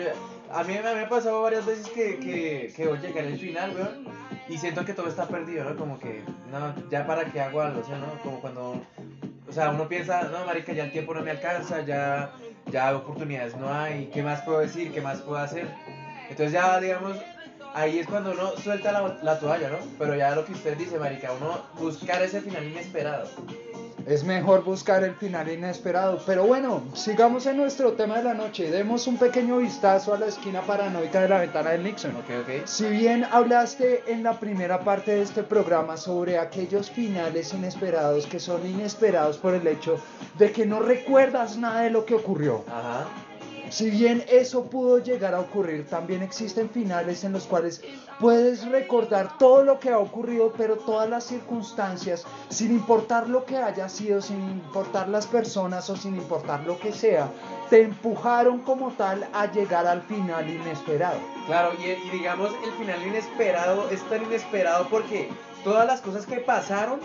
a mí me ha pasado varias veces que, que, que voy a llegar al final, weón, y siento que todo está perdido, ¿no? Como que, no, ya para qué hago algo, o sea, ¿no? Como cuando, sea, uno piensa, no, marica, ya el tiempo no me alcanza, ya, ya oportunidades no hay, ¿qué más puedo decir? ¿Qué más puedo hacer? Entonces ya, digamos, ahí es cuando uno suelta la, la toalla, ¿no? Pero ya lo que usted dice, marica, uno buscar ese final inesperado. Es mejor buscar el final inesperado. Pero bueno, sigamos en nuestro tema de la noche. Demos un pequeño vistazo a la esquina paranoica de la ventana del Nixon. Ok, ok. Si bien hablaste en la primera parte de este programa sobre aquellos finales inesperados que son inesperados por el hecho de que no recuerdas nada de lo que ocurrió. Ajá. Si bien eso pudo llegar a ocurrir, también existen finales en los cuales puedes recordar todo lo que ha ocurrido, pero todas las circunstancias, sin importar lo que haya sido, sin importar las personas o sin importar lo que sea, te empujaron como tal a llegar al final inesperado. Claro, y, y digamos, el final inesperado es tan inesperado porque todas las cosas que pasaron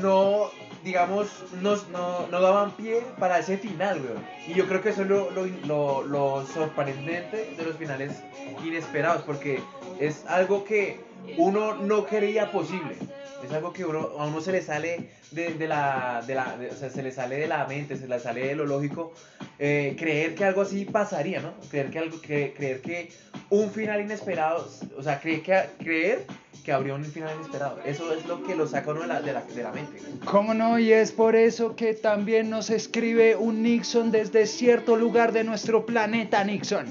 no, digamos, no, no, no daban pie para ese final, weón. Y yo creo que eso es lo, lo, lo, lo sorprendente de los finales inesperados, porque es algo que uno no creía posible. Es algo que uno, a uno se le sale de, de la, de la de- o sea, se le sale de la mente, se le sale de lo lógico, eh, creer que algo así pasaría, ¿no? Creer que algo, que, creer que un final inesperado, o sea, creer que, creer que habría un final inesperado. Eso es lo que lo saca uno de la, de la, de la mente. ¿Cómo no? Y es por eso que también nos escribe un Nixon desde cierto lugar de nuestro planeta Nixon.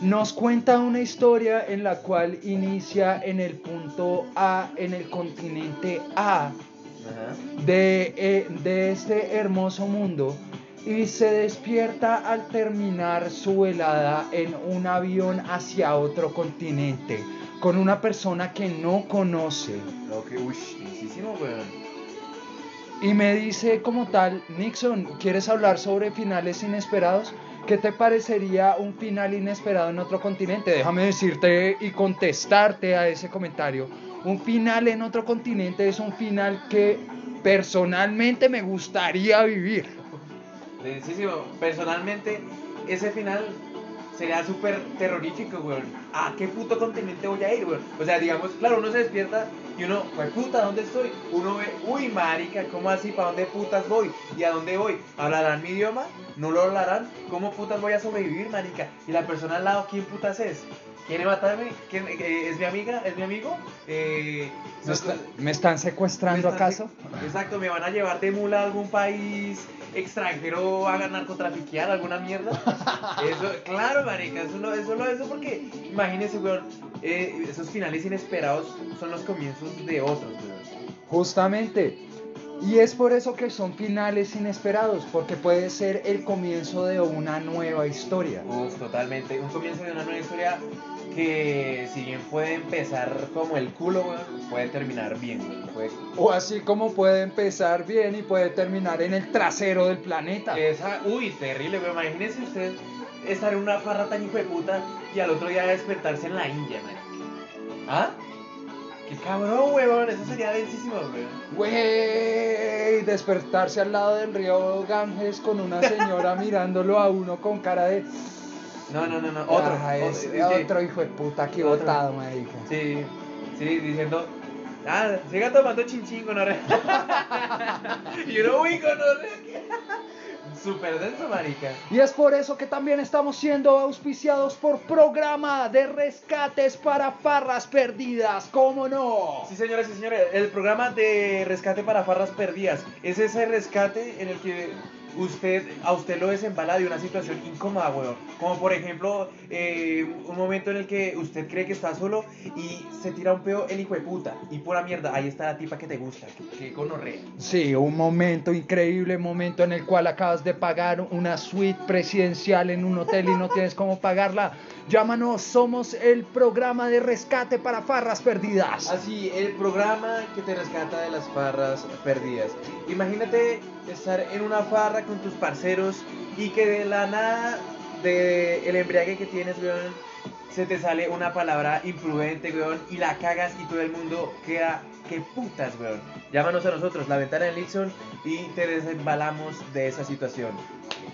Nos cuenta una historia en la cual inicia en el punto A, en el continente A Ajá. de, eh, de este hermoso mundo y se despierta al terminar su velada en un avión hacia otro continente con una persona que no conoce. Lo que, uy, muchísimo, weón. Y me dice como tal, Nixon, ¿quieres hablar sobre finales inesperados? ¿Qué te parecería un final inesperado en otro continente? Déjame decirte y contestarte a ese comentario. Un final en otro continente es un final que personalmente me gustaría vivir. Densísimo. Personalmente, ese final sería súper terrorífico, weón. ¿A qué puto continente voy a ir, weón? O sea, digamos, claro, uno se despierta y uno, pues puta, ¿dónde estoy? Uno ve, uy, marica, ¿cómo así? ¿Para dónde putas voy? ¿Y a dónde voy? ¿Hablarán mi idioma? ¿No lo hablarán? ¿Cómo putas voy a sobrevivir, marica? ¿Y la persona al lado, quién putas es? Quiere matarme, ¿Quién- eh, es mi amiga, es mi amigo. Eh, ¿Me, está- me están secuestrando me están- acaso? Exacto, me van a llevar de mula a algún país extranjero a narcotrafiquear alguna mierda. Eso, claro, marica, eso no, eso no, eso porque, imagínese, weón, eh, esos finales inesperados son los comienzos de otros, weón. Justamente. Y es por eso que son finales inesperados, porque puede ser el comienzo de una nueva historia. Uf, totalmente. Un comienzo de una nueva historia que, si bien puede empezar como el culo, puede terminar bien. Puede- O así como puede empezar bien y puede terminar en el trasero del planeta. Esa, uy, terrible, weón. Imagínese usted estar en una farra tan hijo de puta y al otro día despertarse en la India, marica. ¿Ah? Qué cabrón, weón. Eso sería densísimo, weón. Güey, despertarse al lado del río Ganges con una señora mirándolo a uno con cara de... No, no, no, no. Otro. Otro, es- es que- otro hijo de puta que Otro. botado, marica. Sí, sí, diciendo. Ah, siga tomando chinchín con Y uno, uy, con Súper denso, marica. Y es por eso que también estamos siendo auspiciados por programa de rescates para farras perdidas, ¿cómo no? Sí, señoras y señores, el programa de rescate para farras perdidas es ese rescate en el que usted a usted lo desembala de una situación incómoda, weón. Como por ejemplo, eh, un momento en el que usted cree que está solo y se tira un peo el hijo de puta. Y pura mierda, ahí está la tipa que te gusta, que, que gonorrea. Sí, un momento increíble, momento en el cual acabas de pagar una suite presidencial en un hotel y no tienes cómo pagarla. Llámanos, somos el programa de rescate para farras perdidas. Así, el programa que te rescata de las farras perdidas. Imagínate estar en una farra con tus parceros y que de la nada, de el embriague que tienes, weón, se te sale una palabra imprudente, weón, y la cagas y todo el mundo queda, que putas, weón. Llámanos a nosotros, la ventana de Nixon, y te desembalamos de esa situación.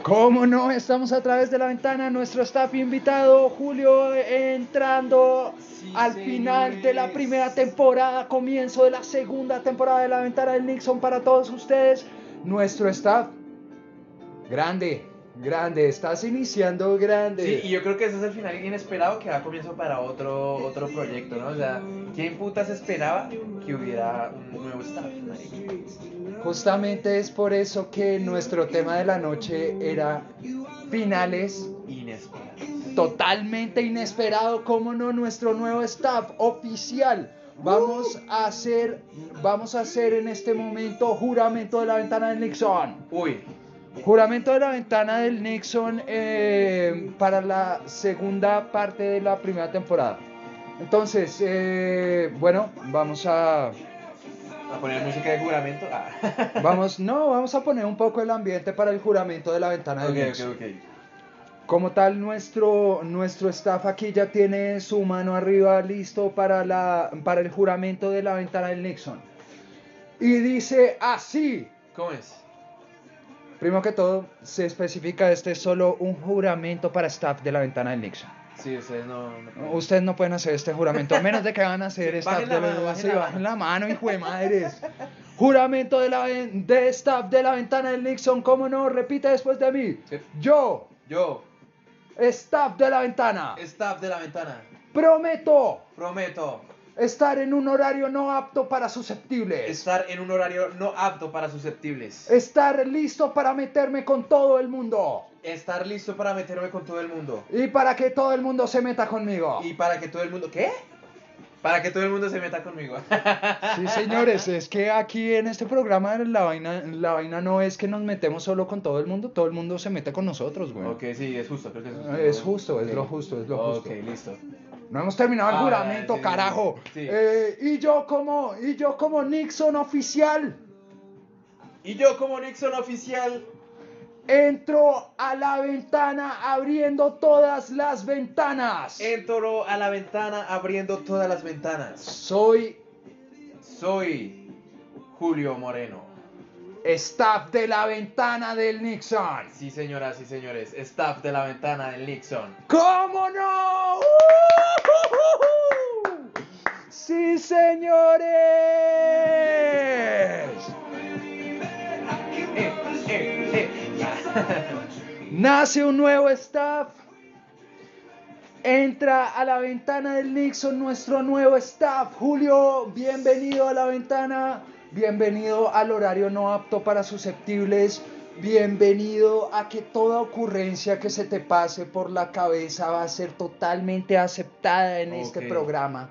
¿Cómo no? Estamos a través de la ventana, nuestro staff invitado, Julio, entrando Sí, al final de la primera temporada, comienzo de la segunda temporada de la ventana del Nixon para todos ustedes. Nuestro staff, grande, grande, estás iniciando grande. Sí, y yo creo que ese es el final inesperado que da comienzo para otro, otro proyecto, ¿no? O sea, ¿quién putas esperaba que hubiera un nuevo staff, marica? Justamente es por eso que nuestro tema de la noche era finales Inesperado. totalmente inesperado, como no, nuestro nuevo staff oficial. Vamos a hacer, vamos a hacer en este momento juramento de la ventana del Nixon. Uy, Juramento de la ventana del Nixon eh, para la segunda parte de la primera temporada. Entonces, eh, bueno, vamos a, a poner música de juramento. Ah. vamos, no, vamos a poner un poco el ambiente para el juramento de la ventana del Nixon. Como tal, nuestro, nuestro staff aquí ya tiene su mano arriba listo para, la, para el juramento de la ventana del Nixon. Y dice así. ¿Cómo es? Primero que todo, se especifica este es solo un juramento para staff de la ventana del Nixon. Sí, ustedes no. Ustedes no pueden hacer este juramento, a menos de que van a hacer Sí, staff bajen la de mano, bajen sí, la bajen la mano, hijo de madres. Juramento de, la, de staff de la ventana del Nixon, ¿cómo no? Repite después de mí. Sí. Yo, Yo, staff de la ventana, staff de la ventana, prometo prometo estar en un horario no apto para susceptibles. estar en un horario no apto para susceptibles. Estar listo para meterme con todo el mundo. Estar listo para meterme con todo el mundo. Y para que todo el mundo se meta conmigo. Y para que todo el mundo. ¿Qué? Para que todo el mundo se meta conmigo. Sí, señores, es que aquí en este programa la vaina, la vaina no es que nos metemos solo con todo el mundo, todo el mundo se mete con nosotros, güey. ok, sí, es justo, creo que es justo. Es justo, es lo justo, es lo justo. Ok, listo. No hemos terminado el Ah, juramento, sí, carajo. sí. Eh, y yo como, y yo como Nixon oficial, Y yo como Nixon oficial entro a la ventana abriendo todas las ventanas. entro a la ventana abriendo todas las ventanas. Soy Soy Julio Moreno. staff de la ventana del Nixon. Sí, señoras y señores, staff de la ventana del Nixon. ¿Cómo no? Sí, señores. Nace un nuevo staff. Entra a la ventana del Nixon nuestro nuevo staff. Julio, bienvenido a la ventana. Bienvenido al horario no apto para susceptibles. Bienvenido a que toda ocurrencia que se te pase por la cabeza va a ser totalmente aceptada en este programa.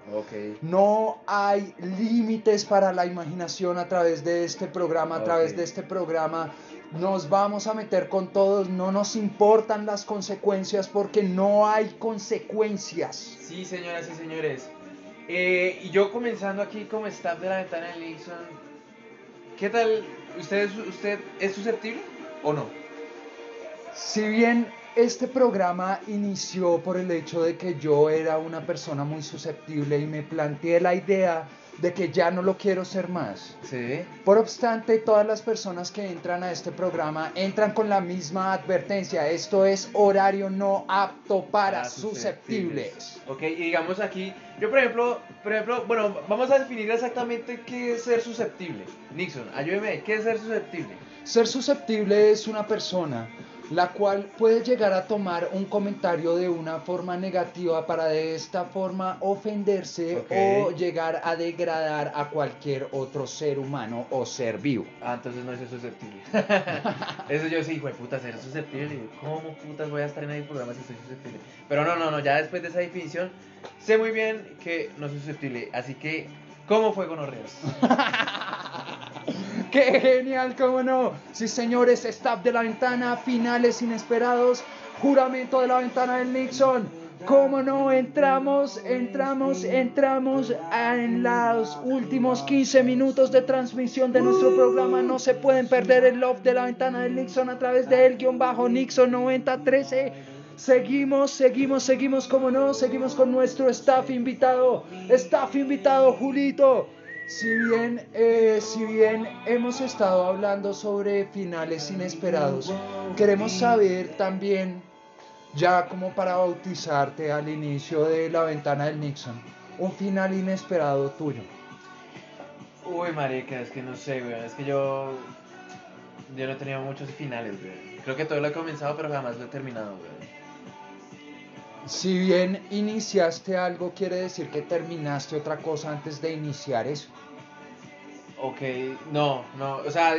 No hay límites para la imaginación a través de este programa, a través de este programa. Nos vamos a meter con todos, no nos importan las consecuencias porque no hay consecuencias. Sí, señoras y señores. Eh, y yo comenzando aquí como staff de la ventana de Nixon. ¿Qué tal? ¿Usted usted es susceptible o no? Si bien este programa inició por el hecho de que yo era una persona muy susceptible y me planteé la idea de que ya no lo quiero ser más. Sí. Por obstante, todas las personas que entran a este programa entran con la misma advertencia. Esto es horario no apto para susceptibles. Ok, y digamos aquí, yo por ejemplo, por ejemplo, bueno, vamos a definir exactamente qué es ser susceptible. Nixon, ayúdeme, ¿qué es ser susceptible? Ser susceptible es una persona la cual puede llegar a tomar un comentario de una forma negativa para de esta forma ofenderse o llegar a degradar a cualquier otro ser humano o ser vivo. Ah, entonces no es ser susceptible. Eso yo sí, hijo de puta, ser susceptible. ¿Cómo putas voy a estar en el programa si soy susceptible? Pero no, no, no, ya después de esa definición, sé muy bien que no soy susceptible. Así que, ¿cómo fue gonorreas? ¡Qué genial, cómo no! Sí, señores, staff de la ventana, finales inesperados, juramento de la ventana del Nixon. ¿Cómo no? Entramos, entramos, entramos en los últimos 15 minutos de transmisión de nuestro programa. No se pueden perder el love de la ventana del Nixon a través de el guion bajo Nixon 9013. Seguimos, seguimos, seguimos, como no, seguimos con nuestro staff invitado. Staff invitado, Julito. Si bien, eh, si bien hemos estado hablando sobre finales inesperados, queremos saber también, ya como para bautizarte al inicio de la ventana del Nixon, un final inesperado tuyo. Uy, marica, es que no sé, weón. Es que yo. Yo no he tenido muchos finales, weón. Creo que todo lo he comenzado, pero jamás lo he terminado, weón. Si bien iniciaste algo, quiere decir que terminaste otra cosa antes de iniciar eso. Ok, no, no, o sea,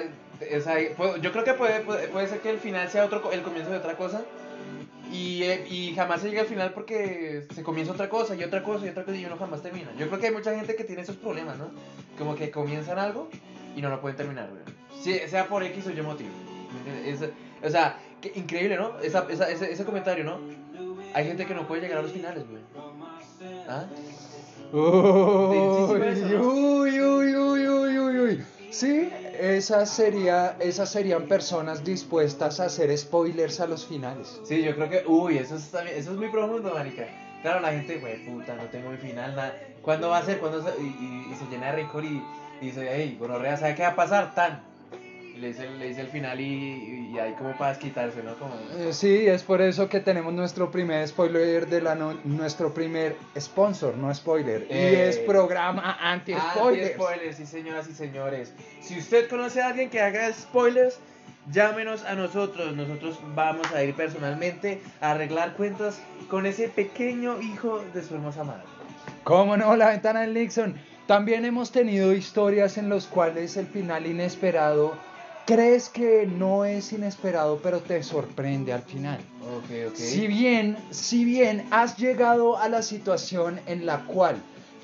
puedo- yo creo que puede, puede, ser que el final sea otro, el comienzo de otra cosa. Y, eh, y jamás se llega al final porque se comienza otra cosa y otra cosa y otra cosa y uno jamás termina. Yo creo que hay mucha gente que tiene esos problemas, ¿no? Como que comienzan algo y no lo pueden terminar. Sí, sea por X o Y motivo. Es- o sea, que increíble, ¿no? Esa, esa- ese, ese comentario, ¿no? Hay gente que no puede llegar a los finales, güey. ¿Ah? Uy, Sí, sí, sí, eso, ¿no? uy, uy, uy, uy, uy, uy. Sí, esas, sería, esas serían personas dispuestas a hacer spoilers a los finales. Sí, yo creo que, uy, eso es, eso es muy profundo, marica. Claro, la gente, güey, puta, no tengo mi final, nada. ¿Cuándo va a ser? ¿Cuándo se- y, y- y se llena de rencor y, y dice, hey, gonorrea, ¿sabe qué va a pasar? Tan. Y le dice, le el final y, y ahí como para desquitarse, ¿no? Como... Eh, sí, es por eso que tenemos nuestro primer spoiler de la no- nuestro primer sponsor, no spoiler. y Eh, es programa anti-spoilers. Anti-spoilers, sí, señoras y señores. Si usted conoce a alguien que haga spoilers, llámenos a nosotros. Nosotros vamos a ir personalmente a arreglar cuentas con ese pequeño hijo de su hermosa madre. ¿Cómo no? La ventana del Nixon. También hemos tenido historias en las cuales el final inesperado crees que no es inesperado, pero te sorprende al final. Si bien, si bien has llegado a la situación en la cual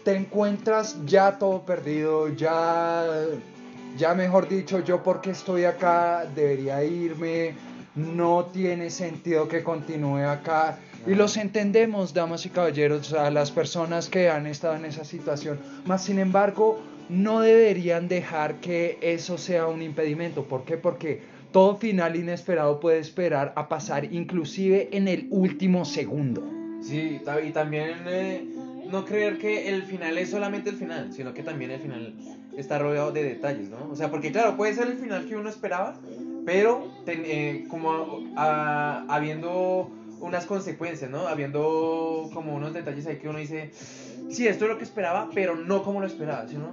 te encuentras ya todo perdido, ya, ya mejor dicho, yo porque estoy acá debería irme, no tiene sentido que continúe acá. Y los entendemos, damas y caballeros, a las personas que han estado en esa situación. Mas, sin embargo, no deberían dejar que eso sea un impedimento. ¿Por qué? Porque todo final inesperado puede esperar a pasar inclusive en el último segundo. Sí, y también eh, no creer que el final es solamente el final, sino que también el final está rodeado de detalles, ¿no? O sea, porque claro, puede ser el final que uno esperaba, pero eh, como a- habiendo unas consecuencias, ¿no? Habiendo como unos detalles ahí que uno dice, sí, esto es lo que esperaba, pero no como lo esperaba, ¿sí, no?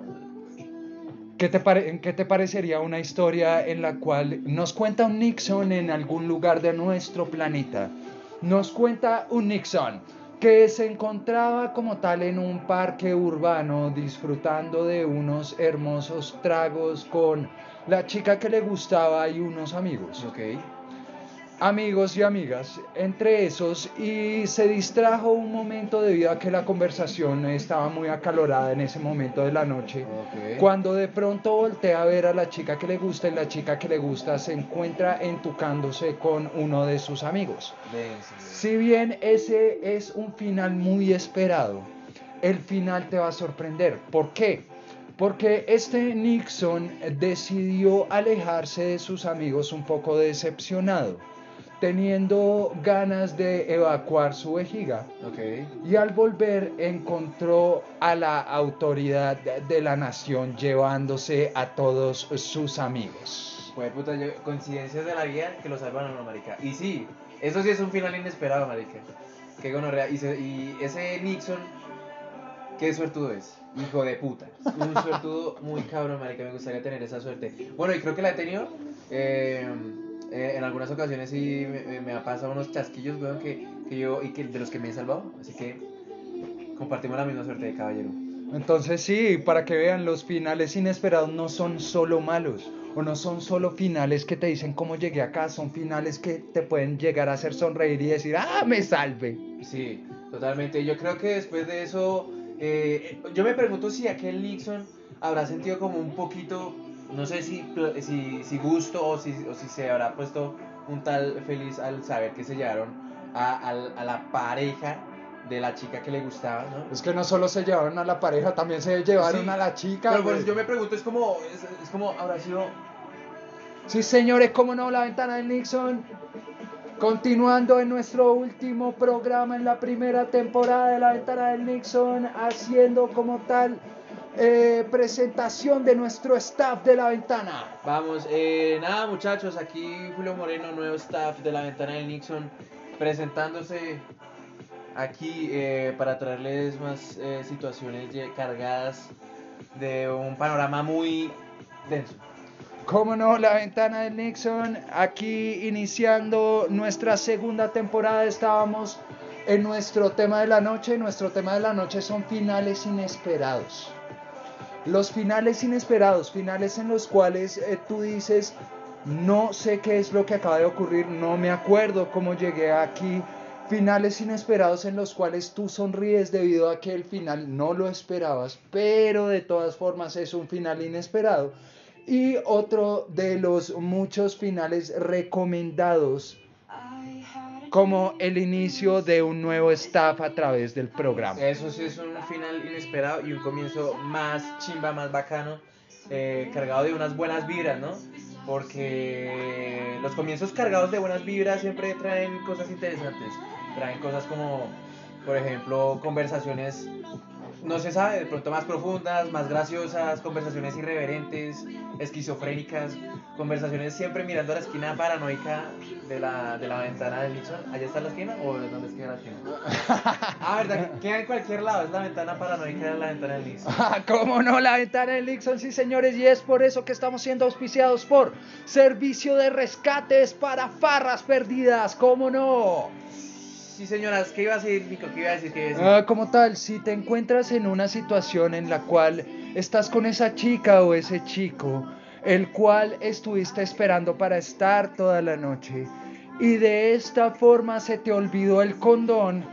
¿Qué te, ¿Qué te parecería una historia en la cual nos cuenta un Nixon en algún lugar de nuestro planeta? Nos cuenta un Nixon. que se encontraba como tal en un parque urbano disfrutando de unos hermosos tragos con la chica que le gustaba y unos amigos. Ok. Amigos y amigas, entre esos, y se distrajo un momento debido a que la conversación estaba muy acalorada en ese momento de la noche. Cuando de pronto voltea a ver a la chica que le gusta y la chica que le gusta se encuentra entucándose con uno de sus amigos. Si bien ese es un final muy esperado, el final te va a sorprender. ¿Por qué? Porque este Nixon decidió alejarse de sus amigos un poco decepcionado, teniendo ganas de evacuar su vejiga. Ok. Y al volver encontró a la autoridad de la nación llevándose a todos sus amigos. Pues puta, yo- coincidencias de la vida que lo salvan a uno, marica. Y sí, eso sí es un final inesperado, marica. Qué gonorrea. Y, se- y ese Nixon, qué suertudo es. Hijo de puta. Un suertudo muy cabrón, marica. Me gustaría tener esa suerte. Bueno, y creo que la he tenido. eh, eh, en algunas ocasiones sí me, me- ha pasado unos chasquillos, weón, que, que yo, y que de los que me he salvado. Así que compartimos la misma suerte de caballero. Entonces sí, para que vean, los finales inesperados no son solo malos o no son solo finales que te dicen cómo llegué acá, son finales que te pueden llegar a hacer sonreír y decir, ah, me salve. Sí, totalmente. Yo creo que después de eso, eh, yo me pregunto si aquel Nixon habrá sentido como un poquito, no sé si, si, si gusto o si, o si se habrá puesto un tal feliz al saber que se llevaron a, al- a la pareja de la chica que le gustaba, ¿no? Es que no solo se llevaron a la pareja, también se llevaron Sí, a la chica. Pero eso yo me pregunto, es como, es, es como, habrá sido... Sí, señores, cómo no, la ventana del Nixon. Continuando en nuestro último programa en la primera temporada de la ventana del Nixon, haciendo como tal eh, presentación de nuestro staff de la ventana. Vamos, eh, nada muchachos, aquí Julio Moreno, nuevo staff de la ventana del Nixon, presentándose aquí eh, para traerles más situaciones cargadas de un panorama muy denso. Cómo no, la ventana del Nixon. Aquí iniciando nuestra segunda temporada estábamos en nuestro tema de la noche. Nuestro tema de la noche son finales inesperados. Los finales inesperados, finales en los cuales eh, tú dices, no sé qué es lo que acaba de ocurrir, no me acuerdo cómo llegué aquí. Finales inesperados en los cuales tú sonríes debido a que el final no lo esperabas, pero de todas formas es un final inesperado. Y otro de los muchos finales recomendados como el inicio de un nuevo staff a través del programa. Eso sí es un final inesperado y un comienzo más chimba, más bacano, eh, cargado de unas buenas vibras, ¿no? Porque los comienzos cargados de buenas vibras siempre traen cosas interesantes, traen cosas como, por ejemplo, conversaciones, no se sabe, de pronto más profundas, más graciosas, conversaciones irreverentes, esquizofrénicas, conversaciones siempre mirando a la esquina paranoica de la, de la ventana del Nixon. ¿Allá está la esquina o dónde es que la esquina? Ah, verdad, queda en cualquier lado, es la ventana paranoica de la ventana del Nixon. Ah, ¿Cómo no? La ventana del Nixon, sí señores, y es por eso que estamos siendo auspiciados por Servicio de Rescates para Farras Perdidas, ¿cómo no? Sí, señoras, ¿qué iba a decir, Nico? ¿Qué iba a decir? ¿Qué iba a decir? Ah, como tal, si te encuentras en una situación en la cual estás con esa chica o ese chico, el cual estuviste esperando para estar toda la noche, y de esta forma se te olvidó el condón,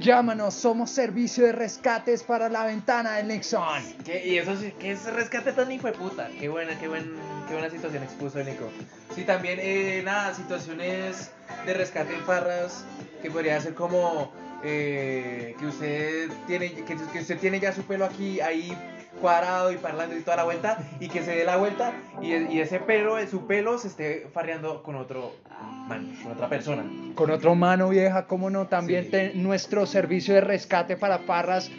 llámanos, somos servicio de rescates para la ventana del Nixon. ¿Qué? Y eso sí, que es rescate tan hijo de puta. Qué buena, qué, buen, qué buena situación expuso Nico. Sí, también, eh, nada, situaciones de rescate en farras que podría ser como eh, que usted tiene que, que usted tiene ya su pelo aquí ahí cuadrado y parlando y toda la vuelta y que se dé la vuelta y, y ese pelo, su pelo se esté farreando con otro man, con otra persona. Con otro mano vieja, como no, también Sí. te- nuestro servicio de rescate para farras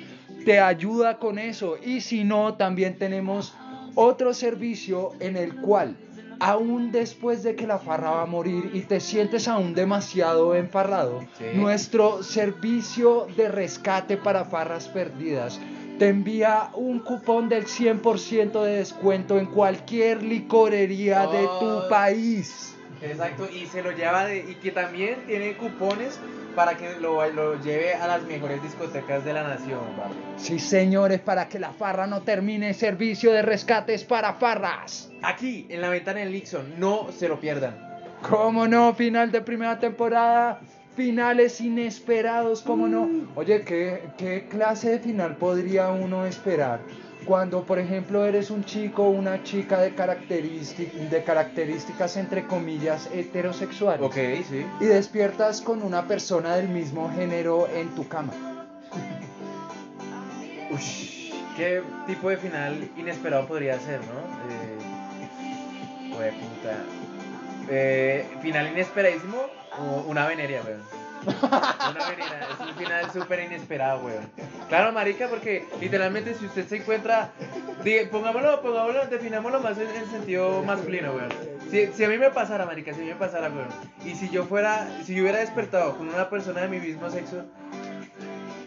te ayuda con eso. Y si no, también tenemos otro servicio en el cual, aún después de que la farra va a morir y te sientes aún demasiado enfarrado, Sí. nuestro servicio de rescate para farras perdidas te envía un cupón del 100% de descuento en cualquier licorería de tu país. Exacto, y se lo lleva de, y que también tiene cupones para que lo, lo lleve a las mejores discotecas de la nación, papi. Sí, señores, para que la farra no termine, servicio de rescates para farras. Aquí, en la ventana del Nixon, no se lo pierdan. ¿Cómo no? Final de primera temporada. Finales inesperados, ¿cómo no? Oye, ¿qué, qué clase de final podría uno esperar? Cuando, por ejemplo, eres un chico o una chica de, característic- de características, entre comillas, heterosexuales. Ok, sí. Y despiertas con una persona del mismo género en tu cama. Ush, ¿qué tipo de final inesperado podría ser, no? Eh, puta. Eh, final inesperadísimo, o una veneria, weón. Una es un final súper inesperado, weón. Claro, marica, porque literalmente si usted se encuentra, pongámoslo, pongámoslo, definámoslo más en el sentido masculino, weón. Si, si a mí me pasara, marica, si a mí me pasara, weón, y si yo fuera, si yo hubiera despertado con una persona de mi mismo sexo,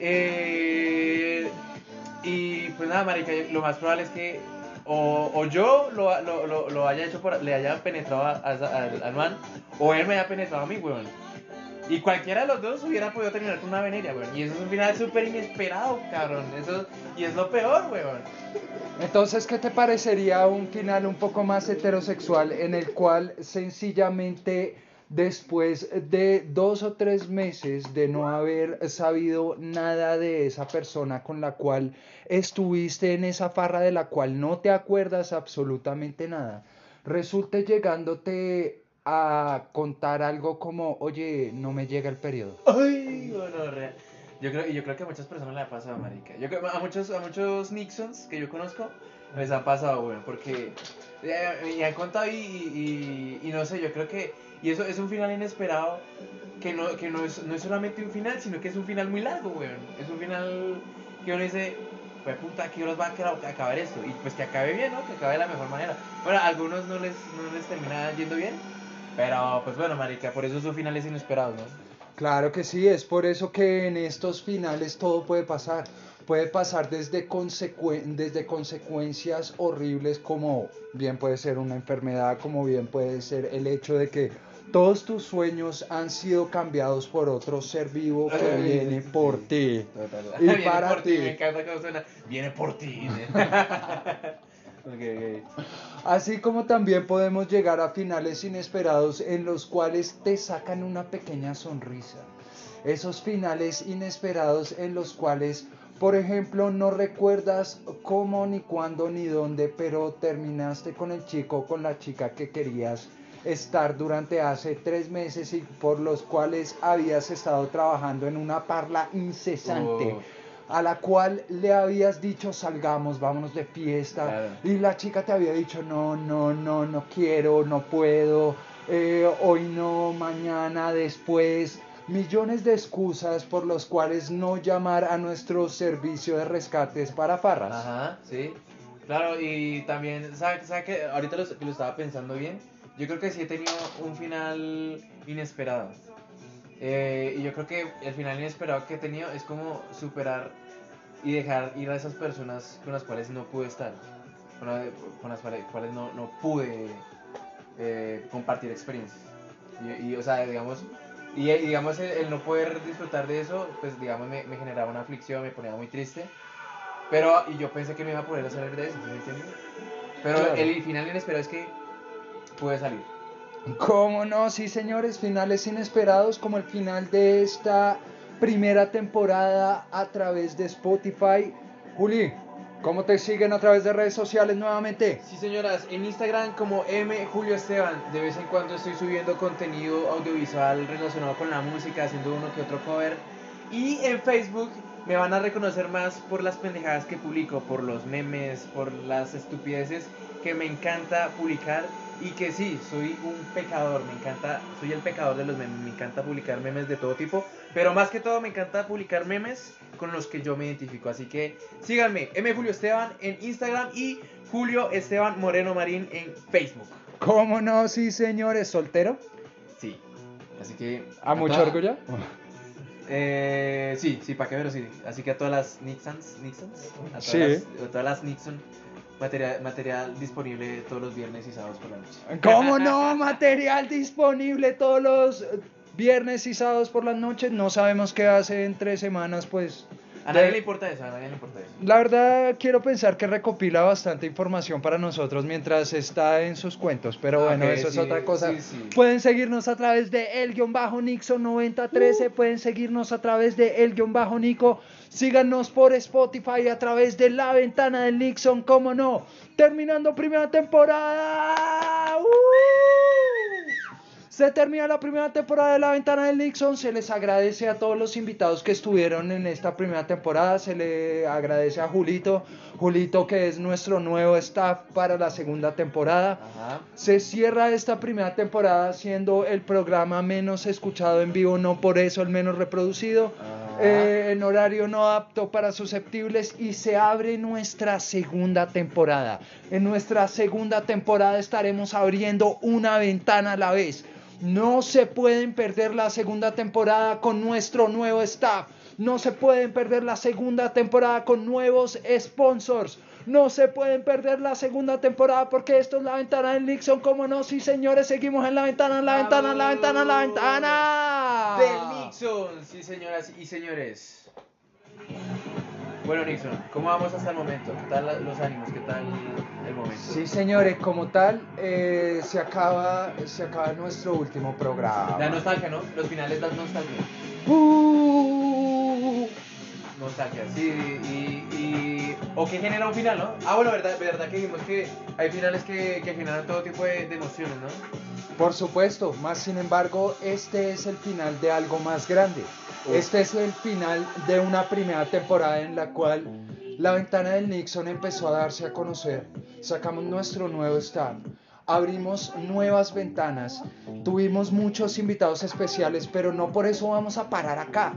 eh, y pues nada, marica, lo más probable es que o, o yo lo, lo, lo, lo haya hecho por, le haya penetrado a- a- al, al man, o él me haya penetrado a mí, weón. Y cualquiera de los dos hubiera podido terminar con una veneria, weón. Y eso es un final súper inesperado, cabrón. Eso, y es lo peor, weón. Entonces, ¿qué te parecería un final un poco más heterosexual en el cual sencillamente después de dos o tres meses de no haber sabido nada de esa persona con la cual estuviste en esa farra de la cual no te acuerdas absolutamente nada, resulte llegándote a contar algo como, oye, no me llega el periodo? Ay, bueno, real. Yo creo, yo creo que a muchas personas le ha pasado, marica. Yo creo, a muchos, a muchos Nixons que yo conozco les ha pasado, weón, porque eh, y han contado y, y, no sé, yo creo que y eso es un final inesperado que no, que no es, no es solamente un final, sino que es un final muy largo, weón. Es un final que uno dice, pues puta, ¿a qué horas va a acabar esto? Y pues que acabe bien, ¿no? Que acabe de la mejor manera. Bueno, a algunos no les, no les termina yendo bien, pero pues bueno, marica, por eso son finales inesperados, ¿no? Claro que sí, es por eso que en estos finales todo puede pasar. Puede pasar desde, consecue- desde consecuencias horribles como bien puede ser una enfermedad, como bien puede ser el hecho de que todos tus sueños han sido cambiados por otro ser vivo que viene por ti. Y Viene para por ti. Me encanta cómo suena. Viene por ti. Ok, ok. Así como también podemos llegar a finales inesperados en los cuales te sacan una pequeña sonrisa. Esos finales inesperados en los cuales, por ejemplo, no recuerdas cómo, ni cuándo, ni dónde, pero terminaste con el chico o con la chica que querías estar durante hace tres meses y por los cuales habías estado trabajando en una parla incesante. A la cual le habías dicho salgamos, vámonos de fiesta Claro. y la chica te había dicho no, no, no, no quiero, no puedo, eh, hoy no, mañana, después, millones de excusas por los cuales no llamar a nuestro servicio de rescates para farras. Ajá, sí. Claro, y también, ¿sabes sabe que ahorita lo, lo estaba pensando bien? Yo creo que sí he tenido un final inesperado. Eh, y yo creo que el final inesperado que he tenido es como superar y dejar ir a esas personas con las cuales no pude estar, con, la- con las cuales, no, no pude eh, compartir experiencias. Y, y, o sea, digamos, y, y digamos el, el no poder disfrutar de eso, pues digamos me, me generaba una aflicción, me ponía muy triste. Pero, y yo pensé que no iba a poder salir de eso, ¿sí me entiendes? Pero Claro. el final inesperado es que pude salir. ¿Cómo no? Sí, señores, finales inesperados como el final de esta primera temporada a través de Spotify. Juli, ¿cómo te siguen a través de redes sociales nuevamente? Sí, señoras, en Instagram como M Julio Esteban, de vez en cuando estoy subiendo contenido audiovisual relacionado con la música, haciendo uno que otro cover. Y en Facebook me van a reconocer más por las pendejadas que publico, por los memes, por las estupideces que me encanta publicar y que sí, soy un pecador, me encanta, soy el pecador de los memes, me encanta publicar memes de todo tipo, pero más que todo me encanta publicar memes con los que yo me identifico, así que síganme, M Julio Esteban en Instagram y Julio Esteban Moreno Marín en Facebook. ¿Cómo no? Sí, señores, soltero. Sí, así que... ¿A mucho toda- orgullo? Eh, sí, sí, para qué ver, sí. Así que a todas las Nixons, Nixons, a todas, Sí. las, a todas las Nixon, Material, material disponible todos los viernes y sábados por la noche. ¿Cómo no? Material disponible todos los viernes y sábados por las noches. No sabemos qué hace en tres semanas, pues. A nadie le importa eso, a nadie le importa eso. La verdad, quiero pensar que recopila bastante información para nosotros mientras está en sus cuentos, pero bueno, eso es otra cosa. sí, sí. Pueden seguirnos a través de el-nixon9013, pueden seguirnos a través de el-nico, síganos por Spotify a través de la ventana del Nixon, cómo no. Terminando primera temporada. Se termina la primera temporada de La Ventana del Nixon. Se les agradece a todos los invitados que estuvieron en esta primera temporada. Se le agradece a Julito. Julito que es nuestro nuevo staff para la segunda temporada. Ajá. Se cierra esta primera temporada siendo el programa menos escuchado en vivo, no por eso el menos reproducido, eh, en horario no apto para susceptibles y se abre nuestra segunda temporada. En nuestra segunda temporada estaremos abriendo una ventana a la vez. No se pueden perder la segunda temporada con nuestro nuevo staff. No se pueden perder la segunda temporada con nuevos sponsors. No se pueden perder la segunda temporada porque esto es la ventana del Nixon. Como no, sí señores, seguimos en la ventana, en la ventana, en la ventana, en la ventana. Del Nixon, sí señoras y señores. Bueno Nixon, ¿cómo vamos hasta el momento? ¿Qué tal la- los ánimos? ¿Qué tal el momento? Sí señores, como tal, eh, se, acaba, se acaba nuestro último programa. Da nostalgia, ¿no? Los finales dan nostalgia. Uh. Nostalgia, sí, y, y- O que genera un final, ¿no? Ah, bueno, verdad, verdad que dijimos que hay finales que, que generan todo tipo de, de emociones, ¿no? Por supuesto, más sin embargo, este es el final de algo más grande. Este es el final de una primera temporada en la cual la ventana del Nixon empezó a darse a conocer. Sacamos nuestro nuevo staff. Abrimos nuevas ventanas, tuvimos muchos invitados especiales, pero no por eso vamos a parar acá.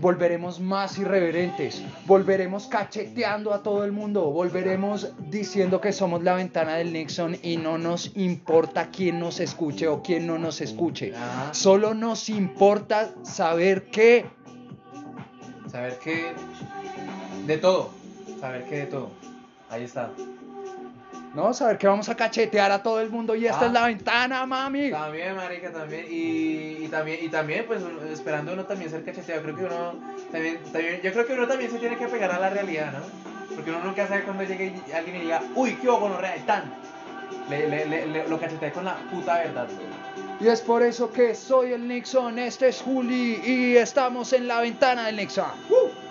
Volveremos más irreverentes, volveremos cacheteando a todo el mundo, volveremos diciendo que somos la ventana del Nixon y no nos importa quién nos escuche o quién no nos escuche. Solo nos importa saber que Saber que. De todo. Saber que de todo. Ahí está. No saber que vamos a cachetear a todo el mundo y esta Ah. es la ventana, mami. También, marica, también. Y, y también, y también, pues, esperando uno también ser cacheteado. Creo que uno también, también, yo creo que uno también se tiene que pegar a la realidad, ¿no? Porque uno nunca sabe cuando llegue alguien y diga, uy, qué ojo, no tan. Le, le, le, le- lo cachetea con la puta verdad, güey. Y es por eso que soy el Nixon, este es Juli y estamos en la ventana del Nixon. ¡Uh!